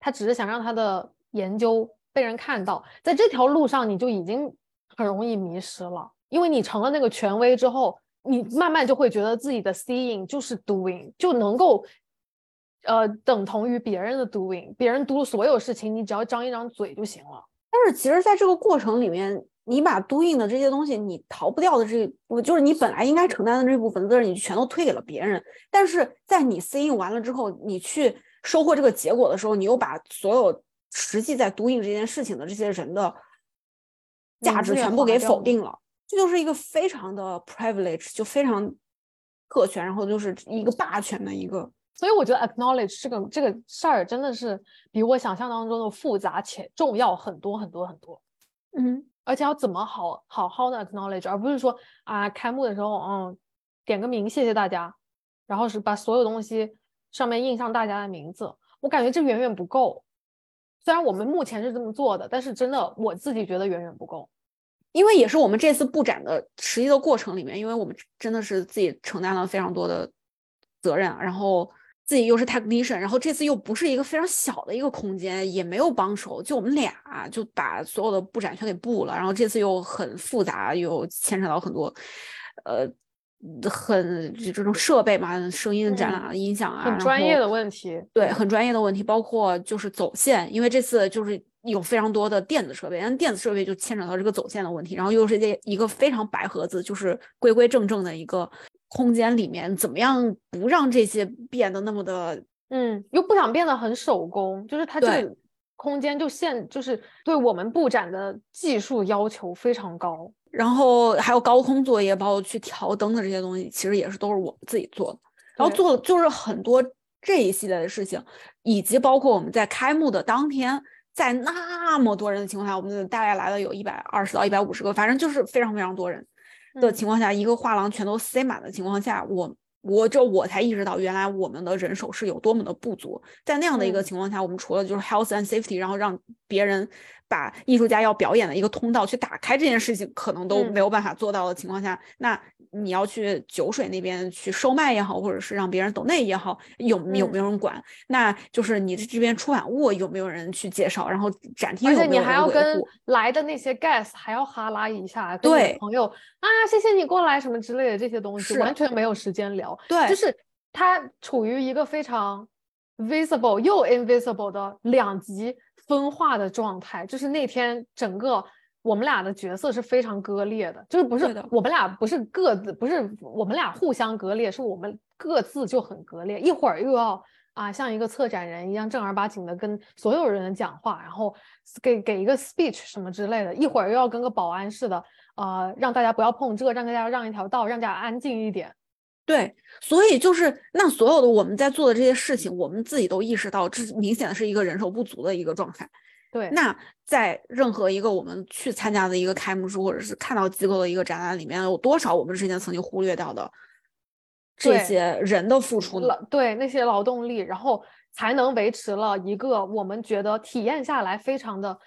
他只是想让他的研究被人看到。在这条路上，你就已经很容易迷失了，因为你成了那个权威之后，你慢慢就会觉得自己的 seeing 就是 doing，就能够呃等同于别人的 doing。别人 do 所有事情，你只要张一张嘴就行了。但是其实，在这个过程里面，你把 doing 的这些东西，你逃不掉的这，我就是你本来应该承担的这部分责任，你全都推给了别人。但是在你 seeing 完了之后，你去收获这个结果的时候，你又把所有实际在 doing 这件事情的这些人的价值全部给否定了。这就是一个非常的 privilege，就非常特权，然后就是一个霸权的一个。所以我觉得 acknowledge 这个这个事儿真的是比我想象当中的复杂且重要很多很多很多，嗯，而且要怎么好好好的 acknowledge，而不是说啊开幕的时候嗯点个名谢谢大家，然后是把所有东西上面印上大家的名字，我感觉这远远不够。虽然我们目前是这么做的，但是真的我自己觉得远远不够，因为也是我们这次布展的实际的过程里面，因为我们真的是自己承担了非常多的责任，然后。自己又是 technician，然后这次又不是一个非常小的一个空间，也没有帮手，就我们俩就把所有的布展全给布了。然后这次又很复杂，又牵扯到很多，呃，很这种设备嘛，声音展览、音响啊，很专业的问题。对，很专业的问题，包括就是走线，因为这次就是有非常多的电子设备，但电子设备就牵扯到这个走线的问题。然后又是这一个非常白盒子，就是规规正正的一个。空间里面怎么样不让这些变得那么的，嗯，又不想变得很手工，就是它这个空间就限，就是对我们布展的技术要求非常高，然后还有高空作业，包括去调灯的这些东西，其实也是都是我们自己做的，然后做的就是很多这一系列的事情，以及包括我们在开幕的当天，在那么多人的情况下，我们大概来了有一百二十到一百五十个，反正就是非常非常多人。的情况下，一个画廊全都塞满的情况下，我我这我才意识到，原来我们的人手是有多么的不足。在那样的一个情况下，我们除了就是 health and safety，然后让别人把艺术家要表演的一个通道去打开这件事情，可能都没有办法做到的情况下，那你要去酒水那边去售卖也好，或者是让别人抖内也好，有有没有人管？那就是你这边出版物有没有人去介绍？然后展厅，而且你还要跟来的那些 guest 还要哈拉一下，对朋友啊，谢谢你过来什么之类的这些东西，完全没有时间聊。对，就是他处于一个非常 visible 又 invisible 的两极分化的状态，就是那天整个。我们俩的角色是非常割裂的，就是不是我们俩不是各自不是我们俩互相割裂，是我们各自就很割裂。一会儿又要啊像一个策展人一样正儿八经的跟所有人讲话，然后给给一个 speech 什么之类的；一会儿又要跟个保安似的，呃，让大家不要碰这，让大家让一条道，让大家安静一点。对，所以就是那所有的我们在做的这些事情，我们自己都意识到，这明显的是一个人手不足的一个状态。对，那在任何一个我们去参加的一个开幕式，或者是看到机构的一个展览里面，有多少我们之前曾经忽略掉的这些人的付出了？对，那些劳动力，然后才能维持了一个我们觉得体验下来非常的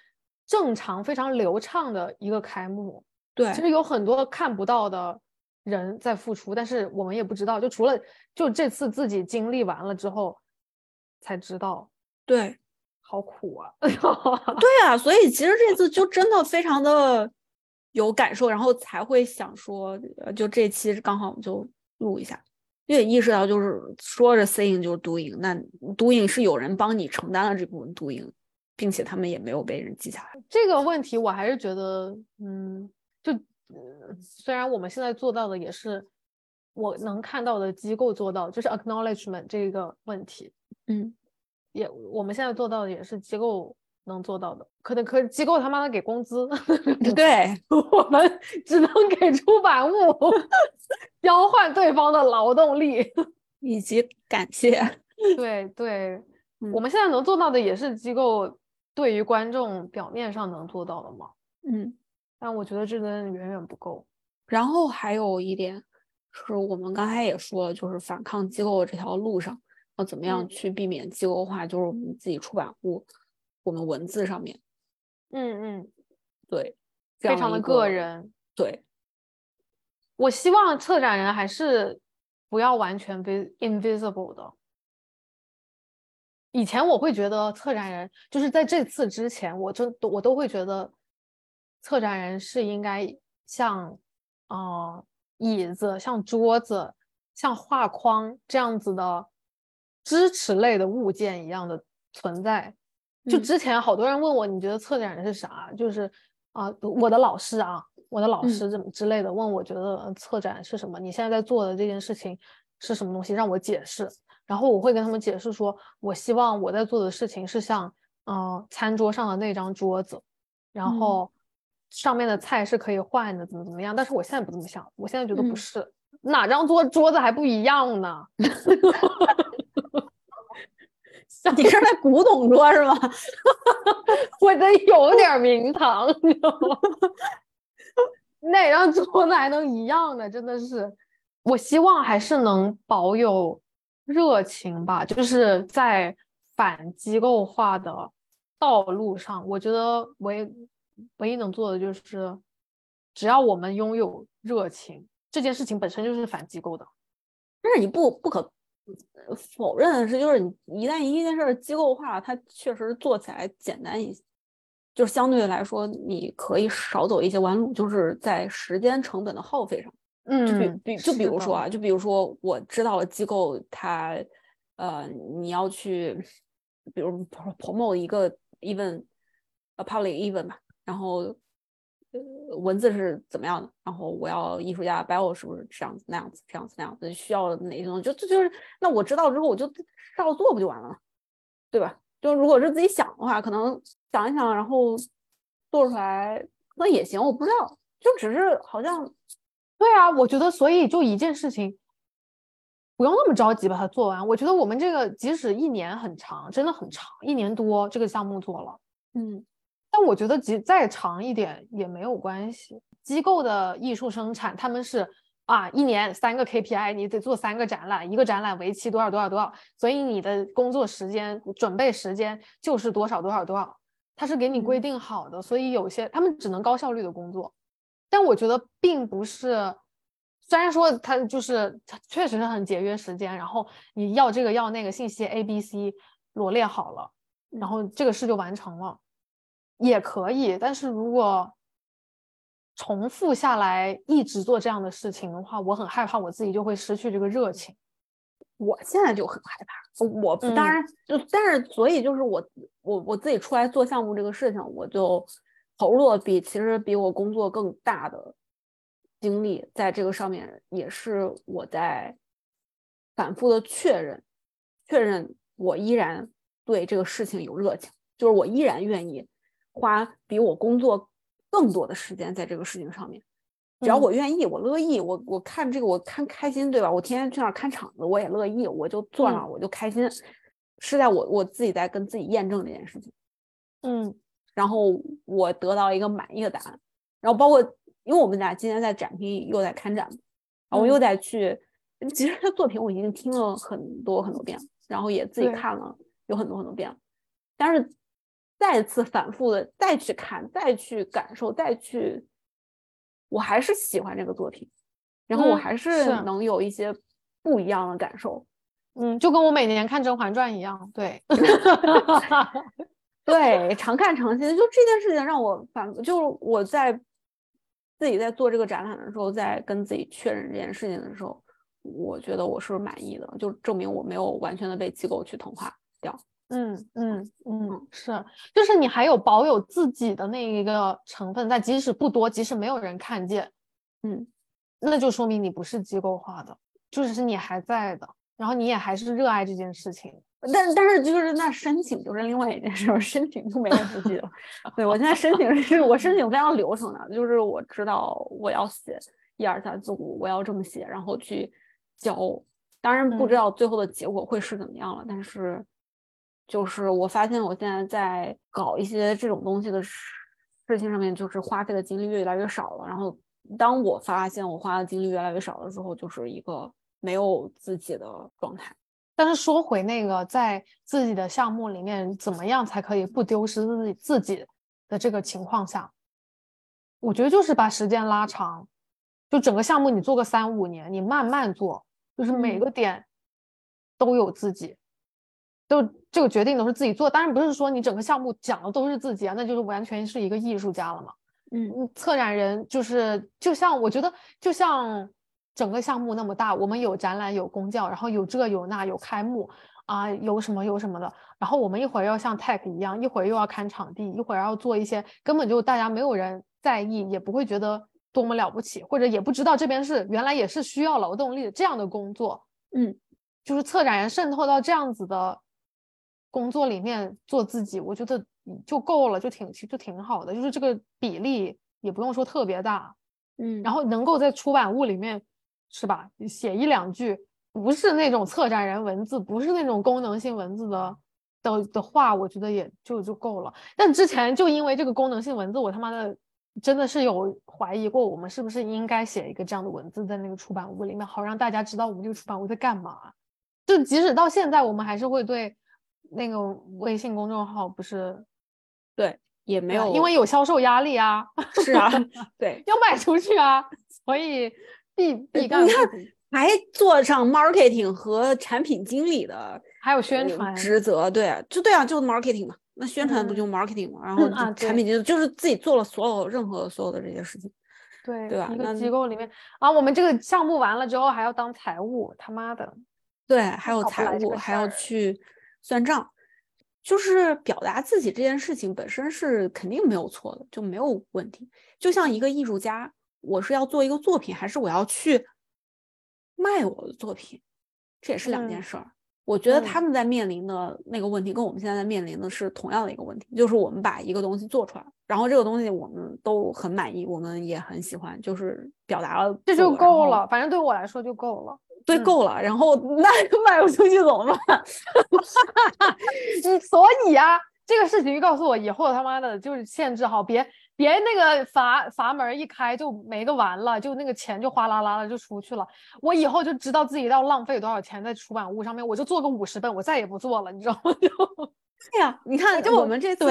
正常、非常流畅的一个开幕。对，其实有很多看不到的人在付出，但是我们也不知道。就除了就这次自己经历完了之后才知道。对。好苦啊！对啊，所以其实这次就真的非常的有感受，然后才会想说，就这期刚好我们就录一下，因为意识到就是说着 saying 就是 doing，那 doing 是有人帮你承担了这部分 doing，并且他们也没有被人记下来。这个问题我还是觉得，嗯，就虽然我们现在做到的也是我能看到的机构做到，就是 acknowledgement 这个问题，嗯。也，我们现在做到的也是机构能做到的，可能可机构他妈的给工资，对 我们只能给出版物，交换对方的劳动力以及感谢。对对，我们现在能做到的也是机构对于观众表面上能做到的嘛。嗯，但我觉得这真远远不够。然后还有一点是我们刚才也说了，就是反抗机构的这条路上。要怎么样去避免机构化？就是我们自己出版物，我们文字上面，嗯嗯，对，非常的个人。对，我希望策展人还是不要完全 invisible 的。以前我会觉得策展人就是在这次之前，我就我都会觉得策展人是应该像啊椅子、像桌子、像画框这样子的。支持类的物件一样的存在，就之前好多人问我，你觉得策展人是啥？就是啊，我的老师啊，我的老师怎么之类的问我觉得策展是什么？你现在在做的这件事情是什么东西？让我解释。然后我会跟他们解释说，我希望我在做的事情是像嗯餐桌上的那张桌子，然后上面的菜是可以换的，怎么怎么样？但是我现在不这么想，我现在觉得不是，哪张桌桌子还不一样呢？你是在古董桌是吗？我得有点名堂，你知道吗？哪张桌子还能一样的？真的是，我希望还是能保有热情吧。就是在反机构化的道路上，我觉得唯唯一能做的就是，只要我们拥有热情，这件事情本身就是反机构的。但是你不不可。否认的是，就是你一旦一件事机构化，它确实做起来简单一些，就是相对来说你可以少走一些弯路，就是在时间成本的耗费上。嗯，就比比就比如说啊，就比如说我知道了机构它，呃，你要去，比如 promote 一个 event，a public event 吧，然后。呃，文字是怎么样的？然后我要艺术家 bio 是不是这样子那样子这样子那样子？需要哪些东西？就这就是那我知道之后我就照做不就完了吗？对吧？就如果是自己想的话，可能想一想，然后做出来那也行。我不知道，就只是好像对啊，我觉得所以就一件事情不用那么着急把它做完。我觉得我们这个即使一年很长，真的很长，一年多这个项目做了，嗯。但我觉得，即再长一点也没有关系。机构的艺术生产，他们是啊，一年三个 KPI，你得做三个展览，一个展览为期多少多少多少，所以你的工作时间、准备时间就是多少多少多少，它是给你规定好的。所以有些他们只能高效率的工作。但我觉得，并不是虽然说他就是它确实是很节约时间，然后你要这个要那个信息 A、B、C 罗列好了，然后这个事就完成了，也可以。但是如果重复下来一直做这样的事情的话，我很害怕我自己就会失去这个热情。我现在就很害怕，我当然就但是所以就是我我我自己出来做项目这个事情，我就投入了比其实比我工作更大的。精力在这个上面也是我在反复的确认，确认我依然对这个事情有热情，就是我依然愿意花比我工作更多的时间在这个事情上面。只要我愿意，我乐意，我我看这个我看开心，对吧？我天天去那儿看场子，我也乐意，我就坐那儿我就开心，是在我我自己在跟自己验证这件事情。嗯，然后我得到一个满意的答案，然后包括。因为我们俩今天在展厅又在看展，然后我又在去，其实他作品我已经听了很多很多遍，然后也自己看了有很多很多遍，但是再次反复的再去看、再去感受、再去，我还是喜欢这个作品，然后我还是能有一些不一样的感受，嗯，就跟我每年看《甄嬛传》一样，对 对，常看常新，就这件事情让我反，就是我在。自己在做这个展览的时候，在跟自己确认这件事情的时候，我觉得我是满意的，就证明我没有完全的被机构去同化掉。嗯嗯嗯，是，就是你还有保有自己的那一个成分在，即使不多，即使没有人看见，嗯，那就说明你不是机构化的，就是你还在的，然后你也还是热爱这件事情。但但是就是那申请就是另外一件事，申请就没有自己了。对我现在申请是我申请非常流程的，就是我知道我要写一二三四五，我要这么写，然后去交。当然不知道最后的结果会是怎么样了，但是就是我发现我现在在搞一些这种东西的事事情上面，就是花费的精力越来越少了。然后当我发现我花的精力越来越少的时候，就是一个没有自己的状态。但是说回那个，在自己的项目里面，怎么样才可以不丢失自己自己的这个情况下，我觉得就是把时间拉长，就整个项目你做个三五年，你慢慢做，就是每个点都有自己，都这个决定都是自己做。当然不是说你整个项目讲的都是自己啊，那就是完全是一个艺术家了嘛。嗯，策展人就是就像我觉得就像。整个项目那么大，我们有展览，有公教，然后有这有那，有开幕啊，有什么有什么的。然后我们一会儿要像 Tech 一样，一会儿又要看场地，一会儿要做一些根本就大家没有人在意，也不会觉得多么了不起，或者也不知道这边是原来也是需要劳动力的这样的工作。嗯，就是策展人渗透到这样子的工作里面做自己，我觉得就够了，就挺就挺好的。就是这个比例也不用说特别大。嗯，然后能够在出版物里面。是吧？写一两句，不是那种策展人文字，不是那种功能性文字的的的话，我觉得也就就够了。但之前就因为这个功能性文字，我他妈的真的是有怀疑过，我们是不是应该写一个这样的文字在那个出版物里面，好让大家知道我们这个出版物在干嘛。就即使到现在，我们还是会对那个微信公众号不是对也没有，因为有销售压力啊，是啊，对，要卖出去啊，所以。必必干，你看还做上 marketing 和产品经理的，还有宣传职责，对，就对啊，就 marketing 嘛，那宣传不就 marketing 嘛，然后产品经理就是自己做了所有任何所有的这些事情，对对吧？一个机构里面啊，我们这个项目完了之后还要当财务，他妈的，对，还有财务还要去算账，就是表达自己这件事情本身是肯定没有错的，就没有问题，就像一个艺术家。我是要做一个作品，还是我要去卖我的作品？这也是两件事儿。我觉得他们在面临的那个问题，跟我们现在在面临的是同样的一个问题，就是我们把一个东西做出来，然后这个东西我们都很满意，我们也很喜欢，就是表达了，这就够了。反正对我来说就够了，对，够了。然后那卖不出去怎么办？所以啊，这个事情告诉我，以后他妈的就是限制好，别。别那个阀阀门一开就没个完了，就那个钱就哗啦啦的就出去了。我以后就知道自己要浪费多少钱在出版物上面，我就做个五十本，我再也不做了，你知道吗？就 对呀，你看，就我们这次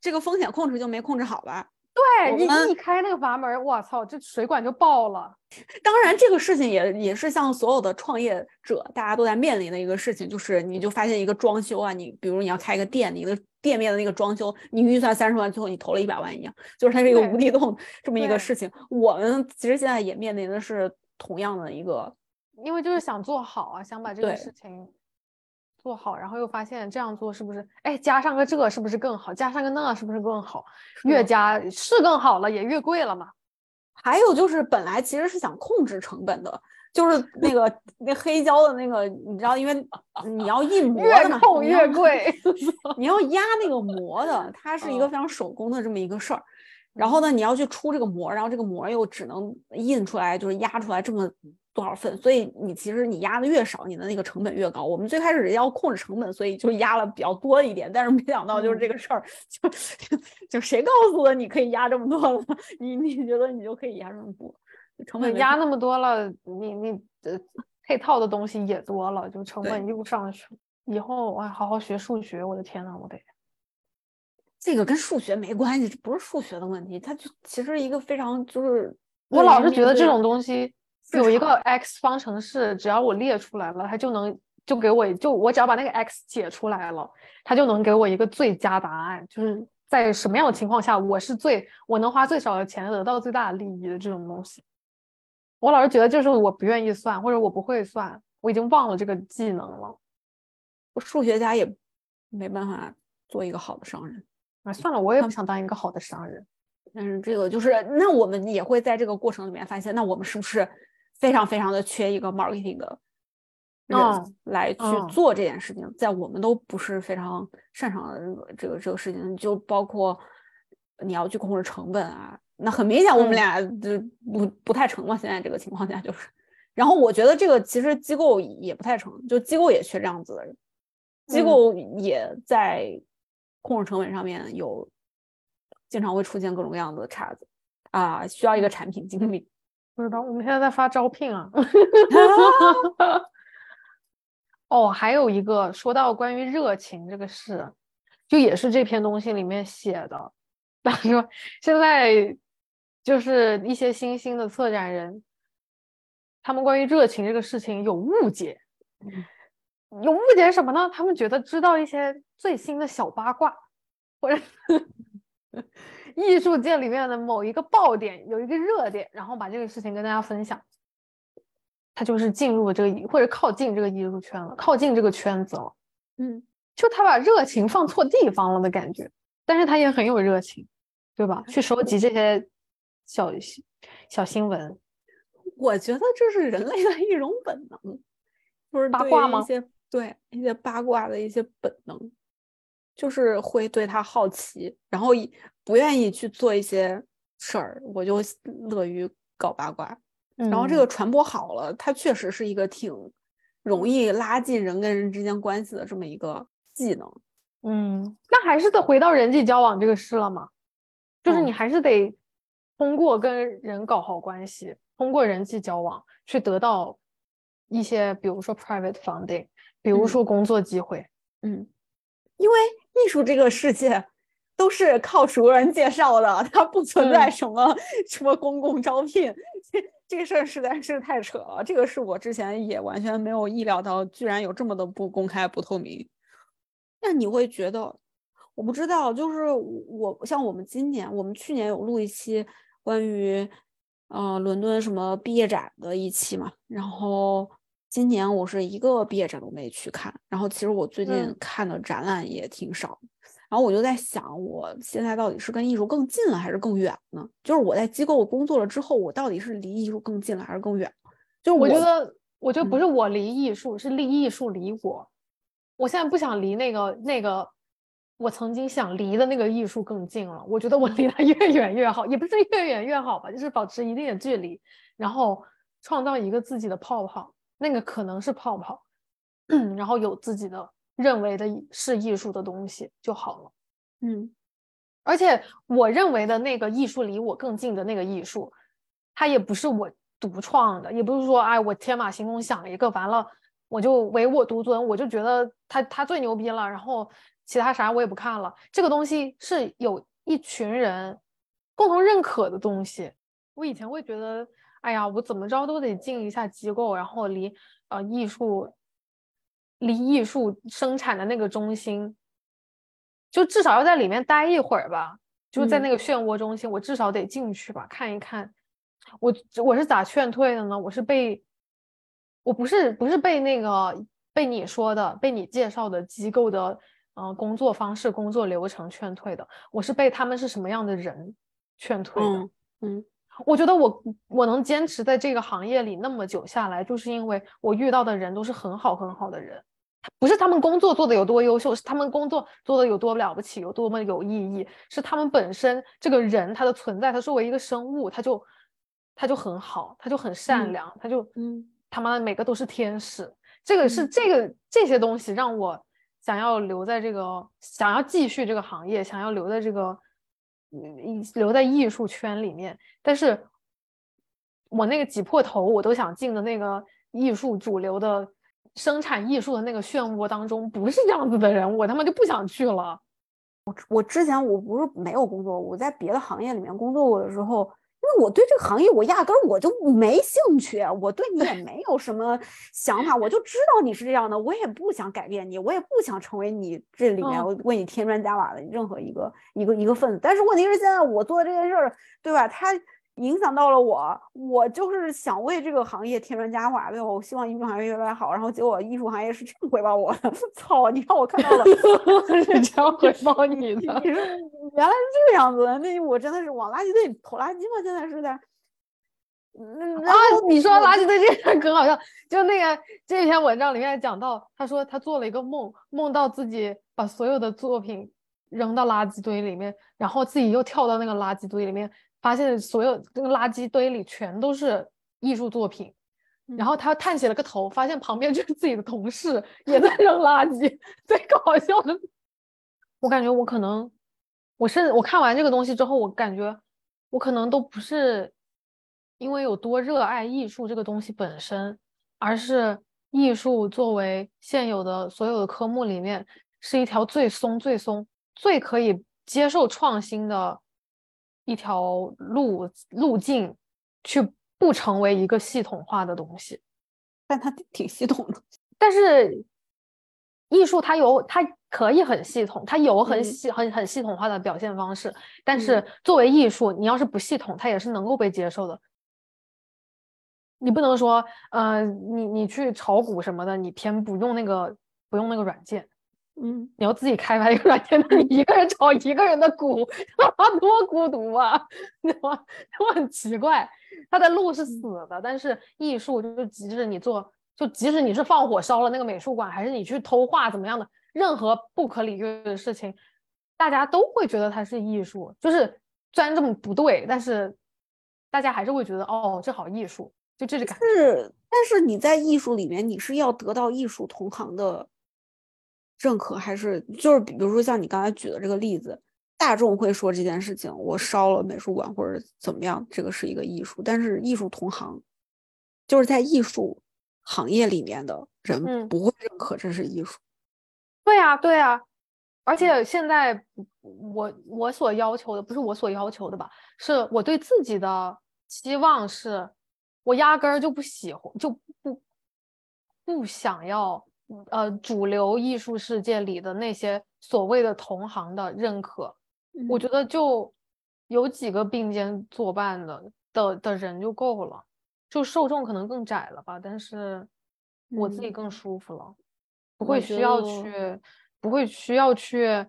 这个风险控制就没控制好吧？对，你一开那个阀门，我操，这水管就爆了。当然，这个事情也也是像所有的创业者大家都在面临的一个事情，就是你就发现一个装修啊，你比如你要开一个店，你的店面的那个装修，你预算三十万，最后你投了一百万一样，就是它是一个无底洞这么一个事情。我们其实现在也面临的是同样的一个，因为就是想做好啊，想把这个事情做好，然后又发现这样做是不是，哎，加上个这是不是更好？加上个那是不是更好？越加是更好了，也越贵了嘛。还有就是本来其实是想控制成本的。就是那个那黑胶的那个，你知道，因为你要印模 越的嘛，控越贵。你要压那个膜的，它是一个嗯非常手工的这么一个事儿。然后呢，你要去出这个膜，然后这个膜又只能印出来，就是压出来这么多少份，所以你其实你压的越少，你的那个成本越高。我们最开始要控制成本，所以就压了比较多一点，但是没想到就是这个事儿，就就谁告诉的你可以压这么多了？你你觉得你就可以压这么多？成本压那么多了，你你呃配套的东西也多了，就成本又上去了。以后哎，好好学数学，我的天呐，我得。这个跟数学没关系，这不是数学的问题，它就其实一个非常就是我老是觉得这种东西有一个 x 方程式，只要我列出来了，它就能就给我就我只要把那个 x 解出来了，它就能给我一个最佳答案，就是在什么样的情况下我是最我能花最少的钱得到最大的利益的这种东西。我老是觉得就是我不愿意算，或者我不会算，我已经忘了这个技能了。我数学家也没办法做一个好的商人。啊，算了，我也不想当一个好的商人。但是这个就是，那我们也会在这个过程里面发现，那我们是不是非常非常的缺一个 marketing 的人嗯来去嗯做这件事情？在我们都不是非常擅长的这个这个这个事情，就包括你要去控制成本啊。那很明显，我们嗯俩就不不太成嘛。现在这个情况下就是，然后我觉得这个其实机构也不太成，就机构也缺这样子的人，机嗯构也在控制成本上面有经常会出现各种各样的岔子啊，需要一个产品经理。不知道，我们现在在发招聘啊。哦，还有一个说到关于热情这个事，就也是这篇东西里面写的。他说现在就是一些新兴的策展人，他们关于热情这个事情有误解，有误解什么呢？他们觉得知道一些最新的小八卦，或者 艺术界里面的某一个爆点，有一个热点，然后把这个事情跟大家分享，他就是进入这个或者靠近这个艺术圈了，靠近这个圈子了。嗯，就他把热情放错地方了的感觉，但是他也很有热情，对吧？去收集这些小小新闻，我觉得这是人类的一种本能，不是八卦吗于一些对一些八卦的一些本能，就是会对他好奇，然后不愿意去做一些事儿，我就乐于搞八卦。然后这个嗯传播好了，它确实是一个挺容易拉近人跟人之间关系的这么一个技能。嗯，那还是得回到人际交往这个事了嘛，就是嗯你还是得通过跟人搞好关系，通过人际交往去得到一些，比如说 private funding，比如嗯说工作机会。嗯，因为艺术这个世界都是靠熟人介绍的，它不存在嗯什么、什么公共招聘，这这个事儿实在是太扯了。这个是我之前也完全没有意料到，居然有这么的不公开、不透明。那你会觉得，我不知道，就是我我像我们今年，我们去年有录一期关于呃伦敦什么毕业展的一期嘛，然后今年我是一个毕业展都没去看，然后其实我最近嗯看的展览也挺少，然后我就在想，我现在到底是跟艺术更近了还是更远呢？就是我在机构工作了之后，我到底是离艺术更近了还是更远？就是我觉得，我觉得不嗯是我离艺术，是离艺术离我。我现在不想离那个那个我曾经想离的那个艺术更近了。我觉得我离它越远越好，也不是越远越好吧，就是保持一定的距离，然后创造一个自己的泡泡，那个可能是泡泡，然后有自己的认为的是艺术的东西就好了。嗯而且我认为的那个艺术离我更近的那个艺术，它也不是我独创的，也不是说哎我天马行空想一个完了我就唯我独尊，我就觉得他他最牛逼了，然后其他啥我也不看了。这个东西是有一群人共同认可的东西。我以前会觉得，哎呀，我怎么着都得进一下机构，然后离呃艺术，离艺术生产的那个中心，就至少要在里面待一会儿吧，就在那个漩涡中心，我至少得进去吧，看一看。我我是咋劝退的呢？我是被，我不是不是被那个被你说的被你介绍的机构的呃工作方式、工作流程劝退的，我是被他们是什么样的人劝退的。嗯。我觉得我我能坚持在这个行业里那么久下来，就是因为我遇到的人都是很好很好的人，不是他们工作做的有多优秀，是他们工作做的有多了不起，有多么有意义，是他们本身这个人他的存在，他作为一个生物，他就他就很好，他就很善良，他就嗯，他妈的每个都是天使，这个是这个这些东西让我想要留在这个，想要继续这个行业，想要留在这个。留在艺术圈里面，但是我那个挤破头我都想进的那个艺术主流的生产艺术的那个漩涡当中，不是这样子的人，我他妈就不想去了。我我之前我不是没有工作，我在别的行业里面工作过的时候。因为我对这个行业，我压根儿我就没兴趣，我对你也没有什么想法，我就知道你是这样的，我也不想改变你，我也不想成为你这里面为你添砖加瓦的任何一个一个一个分子。但是问题是，现在我做的这件事儿，对吧？它。影响到了我，我就是想为这个行业添砖加瓦，对吧？我希望艺术行业越来越好，然后结果艺术行业是这样 回报我的，操！你看我看到了，是这样回报你的，你说原来是这个样子，那我真的是往垃圾堆里投垃圾吗？现在是在，啊，你说垃圾堆这事可好笑，就那个这篇文章里面讲到，他说他做了一个梦，梦到自己把所有的作品扔到垃圾堆里面，然后自己又跳到那个垃圾堆里面。发现所有这个垃圾堆里全都是艺术作品，然后他探起了个头，发现旁边就是自己的同事也在扔垃圾。最搞笑的，我感觉我可能，我是我看完这个东西之后，我感觉我可能都不是因为有多热爱艺术这个东西本身，而是艺术作为现有的所有的科目里面是一条最松、最松、最可以接受创新的。一条路路径，去不成为一个系统化的东西，但它挺系统的。但是艺术它有，它可以很系统，它有很系很很系统化的表现方式。但是作为艺术，你要是不系统，它也是能够被接受的。你不能说，呃，你你去炒股什么的，你偏不用那个不用那个软件。嗯，你要自己开发一个软件，你一个人炒一个人的股，多孤独啊！对吧？就很奇怪，他的路是死的，但是艺术就是即使你做，就即使你是放火烧了那个美术馆，还是你去偷画怎么样的，任何不可理喻的事情，大家都会觉得它是艺术。就是虽然这么不对，但是大家还是会觉得哦，这好艺术，就这个感觉。是，但是你在艺术里面，你是要得到艺术同行的。认可还是就是，比如说像你刚才举的这个例子，大众会说这件事情，我烧了美术馆或者怎么样，这个是一个艺术。但是艺术同行，就是在艺术行业里面的人不会认可这是艺术。对呀，对呀。而且现在我我所要求的不是我所要求的吧？是我对自己的期望是，我压根儿就不喜欢，就不不想要。呃，主流艺术世界里的那些所谓的同行的认可，我觉得就有几个并肩作伴的的的人就够了，就受众可能更窄了吧，但是我自己更舒服了，不会需要去，不会需要去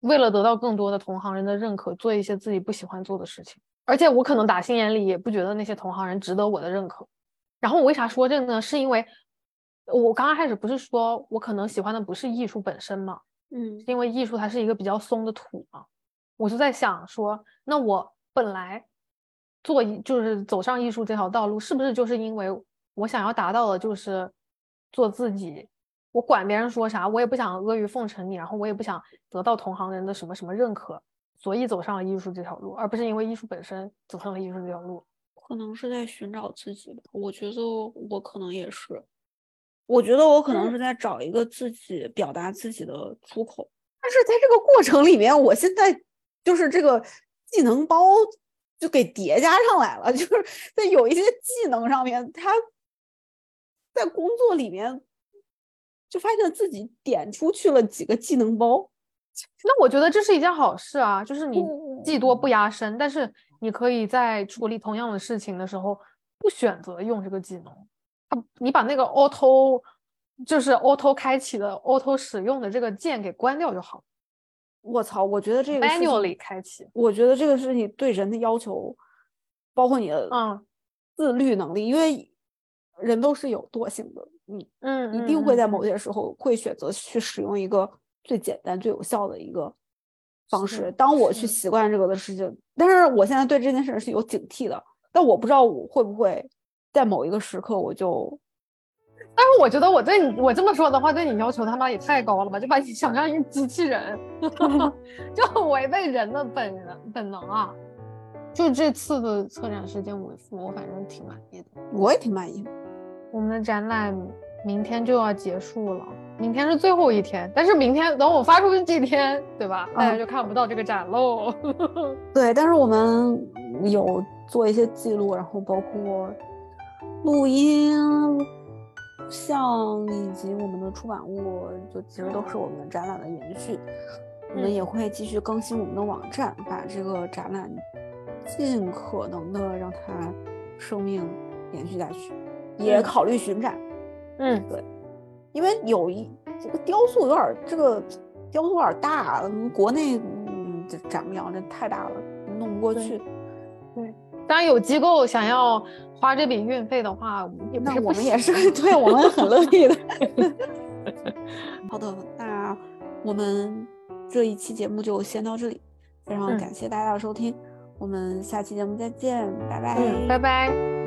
为了得到更多的同行人的认可，做一些自己不喜欢做的事情，而且我可能打心眼里也不觉得那些同行人值得我的认可。然后我为啥说这个呢？是因为。我刚刚开始不是说我可能喜欢的不是艺术本身嘛，嗯，因为艺术它是一个比较松的土嘛，我就在想说，那我本来做就是走上艺术这条道路，是不是就是因为我想要达到的就是做自己，我管别人说啥，我也不想阿谀奉承你，然后我也不想得到同行人的什么什么认可，所以走上了艺术这条路，而不是因为艺术本身走上了艺术这条路，可能是在寻找自己吧，我觉得我可能也是。我觉得我可能是在找一个自己表达自己的出口，但是在这个过程里面，我现在就是这个技能包就给叠加上来了，就是在有一些技能上面，他在工作里面就发现自己点出去了几个技能包。那我觉得这是一件好事啊，就是你技多不压身，但是你可以在处理同样的事情的时候不选择用这个技能，他你把那个 auto 就是 auto 开启的 auto 使用的这个键给关掉就好。我操，我觉得这个 manually 开启，我觉得这个是你对人的要求，包括你的嗯自律能力，因为人都是有惰性的，你嗯一定会在嗯某些时候会选择去使用一个最简单、最有效的一个方式。当我去习惯这个的事情，但是我现在对这件事是有警惕的，但我不知道我会不会在某一个时刻我就但是我觉得我对你我这么说的话，对你要求他妈也太高了吧？就把你想象一个机器人，就很违背人的本人本能啊！就这次的策展时间尾付，我反正挺满意的。我也挺满意的。我们的展览明天就要结束了，明天是最后一天，但是明天等我发出去这天，对吧？大家嗯就看不到这个展喽。对，但是我们有做一些记录，然后包括录音、像以及我们的出版物，就其实都是我们的展览的延续。我们嗯也会继续更新我们的网站，把这个展览尽可能的让它生命延续下去，也嗯考虑巡展，嗯，对因为有一这个雕塑有点这个雕塑有点大，嗯国内嗯这展不了，这太大了，弄不过去。对。当然有机构想要花这笔运费的话，也不那我们也是，对我们很乐意的。好的，那我们这一期节目就先到这里，非常嗯感谢大家的收听，我们下期节目再见，拜拜。嗯，拜拜。